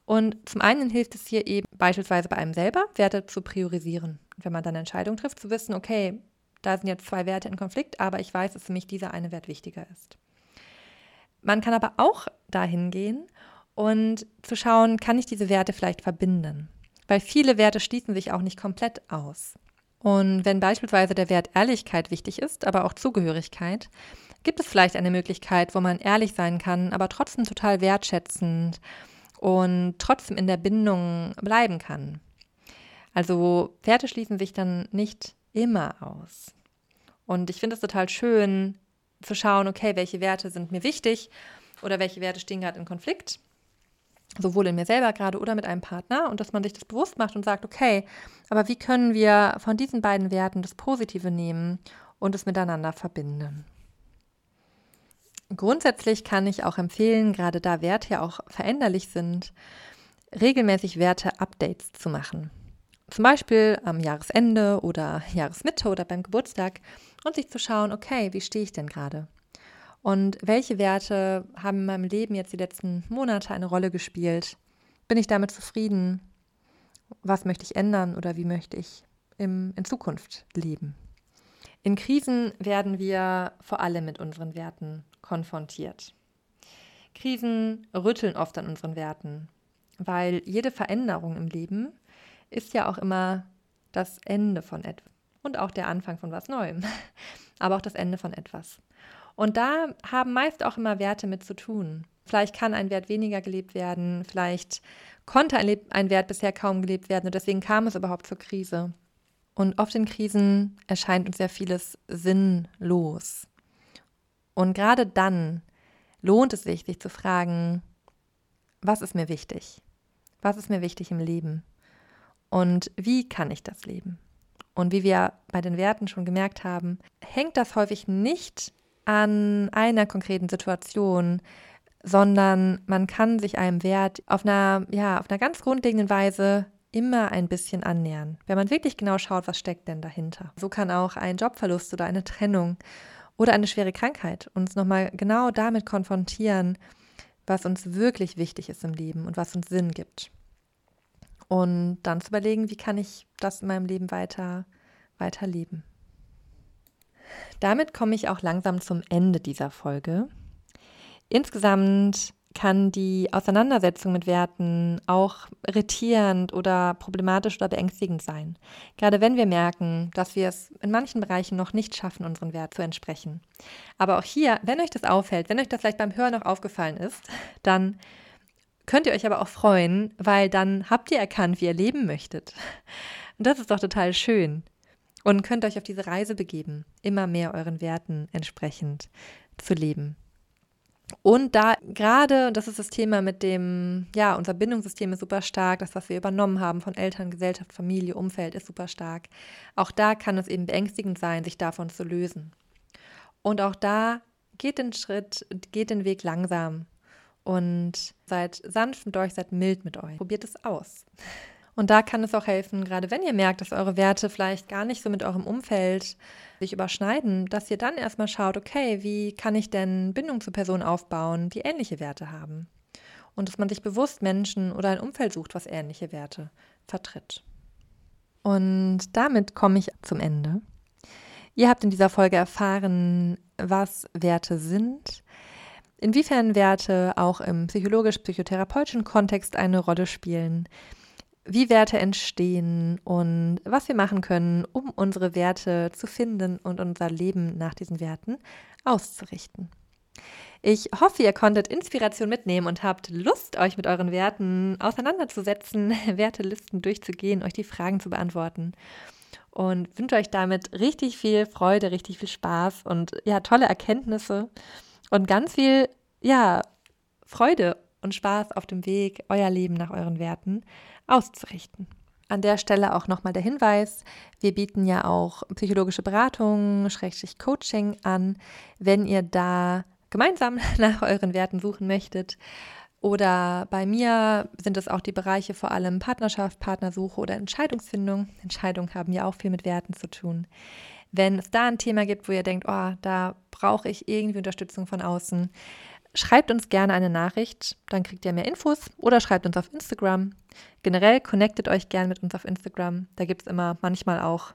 Und zum einen hilft es hier eben beispielsweise bei einem selber, Werte zu priorisieren. Wenn man dann eine Entscheidung trifft, zu wissen, okay, da sind jetzt zwei Werte in Konflikt, aber ich weiß, dass für mich dieser eine Wert wichtiger ist. Man kann aber auch dahin gehen und zu schauen, kann ich diese Werte vielleicht verbinden? Weil viele Werte schließen sich auch nicht komplett aus. Und wenn beispielsweise der Wert Ehrlichkeit wichtig ist, aber auch Zugehörigkeit, gibt es vielleicht eine Möglichkeit, wo man ehrlich sein kann, aber trotzdem total wertschätzend und trotzdem in der Bindung bleiben kann. Also Werte schließen sich dann nicht immer aus. Und ich finde es total schön zu schauen, okay, welche Werte sind mir wichtig oder welche Werte stehen gerade in Konflikt sowohl in mir selber gerade oder mit einem Partner und dass man sich das bewusst macht und sagt, okay, aber wie können wir von diesen beiden Werten das Positive nehmen und es miteinander verbinden? Grundsätzlich kann ich auch empfehlen, gerade da Werte ja auch veränderlich sind, regelmäßig Werte-Updates zu machen. zum Beispiel am Jahresende oder Jahresmitte oder beim Geburtstag und sich zu schauen, okay, wie stehe ich denn gerade? Und welche Werte haben in meinem Leben jetzt die letzten Monate eine Rolle gespielt? Bin ich damit zufrieden? Was möchte ich ändern oder wie möchte ich im, in Zukunft leben? In Krisen werden wir vor allem mit unseren Werten konfrontiert. Krisen rütteln oft an unseren Werten, weil jede Veränderung im Leben ist ja auch immer das Ende von etwas und auch der Anfang von was Neuem, [laughs] aber auch das Ende von etwas. Und da haben meist auch immer Werte mit zu tun. Vielleicht kann ein Wert weniger gelebt werden, vielleicht konnte ein, ein Wert bisher kaum gelebt werden und deswegen kam es überhaupt zur Krise. Und oft in Krisen erscheint uns ja vieles sinnlos. Und gerade dann lohnt es sich, sich zu fragen, was ist mir wichtig? Was ist mir wichtig im Leben? Und wie kann ich das leben? Und wie wir bei den Werten schon gemerkt haben, hängt das häufig nicht an einer konkreten Situation, sondern man kann sich einem Wert auf einer, ja, auf einer ganz grundlegenden Weise immer ein bisschen annähern, wenn man wirklich genau schaut, was steckt denn dahinter. So kann auch ein Jobverlust oder eine Trennung oder eine schwere Krankheit uns nochmal genau damit konfrontieren, was uns wirklich wichtig ist im Leben und was uns Sinn gibt. Und dann zu überlegen, wie kann ich das in meinem Leben weiter, weiter leben. Damit komme ich auch langsam zum Ende dieser Folge. Insgesamt kann die Auseinandersetzung mit Werten auch irritierend oder problematisch oder beängstigend sein. Gerade wenn wir merken, dass wir es in manchen Bereichen noch nicht schaffen, unseren Wert zu entsprechen. Aber auch hier, wenn euch das auffällt, wenn euch das vielleicht beim Hören noch aufgefallen ist, dann könnt ihr euch aber auch freuen, weil dann habt ihr erkannt, wie ihr leben möchtet. Und das ist doch total schön und könnt euch auf diese Reise begeben, immer mehr euren Werten entsprechend zu leben. Und da gerade, und das ist das Thema mit dem, ja, unser Bindungssystem ist super stark, das, was wir übernommen haben von Eltern, Gesellschaft, Familie, Umfeld, ist super stark. Auch da kann es eben beängstigend sein, sich davon zu lösen. Und auch da geht den Schritt, geht den Weg langsam und seid sanft mit euch, seid mild mit euch. Probiert es aus. Und da kann es auch helfen, gerade wenn ihr merkt, dass eure Werte vielleicht gar nicht so mit eurem Umfeld sich überschneiden, dass ihr dann erstmal schaut, okay, wie kann ich denn Bindung zu Personen aufbauen, die ähnliche Werte haben? Und dass man sich bewusst Menschen oder ein Umfeld sucht, was ähnliche Werte vertritt. Und damit komme ich zum Ende. Ihr habt in dieser Folge erfahren, was Werte sind, inwiefern Werte auch im psychologisch-psychotherapeutischen Kontext eine Rolle spielen, wie Werte entstehen und was wir machen können, um unsere Werte zu finden und unser Leben nach diesen Werten auszurichten. Ich hoffe, ihr konntet Inspiration mitnehmen und habt Lust, euch mit euren Werten auseinanderzusetzen, [laughs] Wertelisten durchzugehen, euch die Fragen zu beantworten. Und wünsche euch damit richtig viel Freude, richtig viel Spaß und ja, tolle Erkenntnisse und ganz viel, ja, Freude und Spaß auf dem Weg, euer Leben nach euren Werten auszurichten. An der Stelle auch nochmal der Hinweis, wir bieten ja auch psychologische Beratung, Schrägstrich Coaching an, wenn ihr da gemeinsam [laughs] nach euren Werten suchen möchtet. Oder bei mir sind es auch die Bereiche vor allem Partnerschaft, Partnersuche oder Entscheidungsfindung. Entscheidungen haben ja auch viel mit Werten zu tun. Wenn es da ein Thema gibt, wo ihr denkt, oh, da brauche ich irgendwie Unterstützung von außen, Schreibt uns gerne eine Nachricht, dann kriegt ihr mehr Infos oder schreibt uns auf Instagram. Generell connectet euch gerne mit uns auf Instagram. Da gibt es immer manchmal auch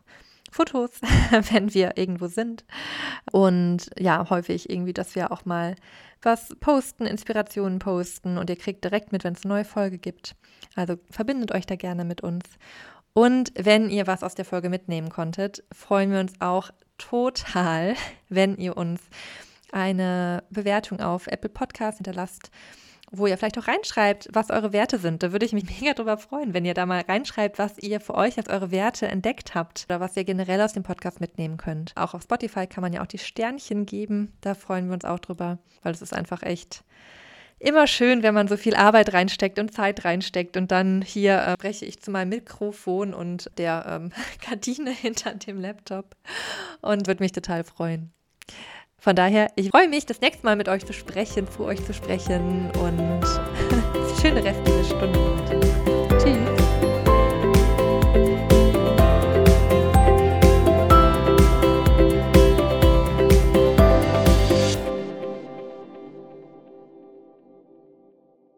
Fotos, [laughs] wenn wir irgendwo sind. Und ja, häufig irgendwie, dass wir auch mal was posten, Inspirationen posten und ihr kriegt direkt mit, wenn es eine neue Folge gibt. Also verbindet euch da gerne mit uns. Und wenn ihr was aus der Folge mitnehmen konntet, freuen wir uns auch total, [laughs] wenn ihr uns eine Bewertung auf Apple Podcast hinterlasst, wo ihr vielleicht auch reinschreibt, was eure Werte sind. Da würde ich mich [laughs] mega drüber freuen, wenn ihr da mal reinschreibt, was ihr für euch als eure Werte entdeckt habt oder was ihr generell aus dem Podcast mitnehmen könnt. Auch auf Spotify kann man ja auch die Sternchen geben. Da freuen wir uns auch drüber, weil es ist einfach echt immer schön, wenn man so viel Arbeit reinsteckt und Zeit reinsteckt und dann hier äh, spreche ich zu meinem Mikrofon und der ähm, [laughs] Gardine hinter dem Laptop und würde mich total freuen. Von daher, ich freue mich, das nächste Mal mit euch zu sprechen, zu euch zu sprechen und [laughs] schöne Reste.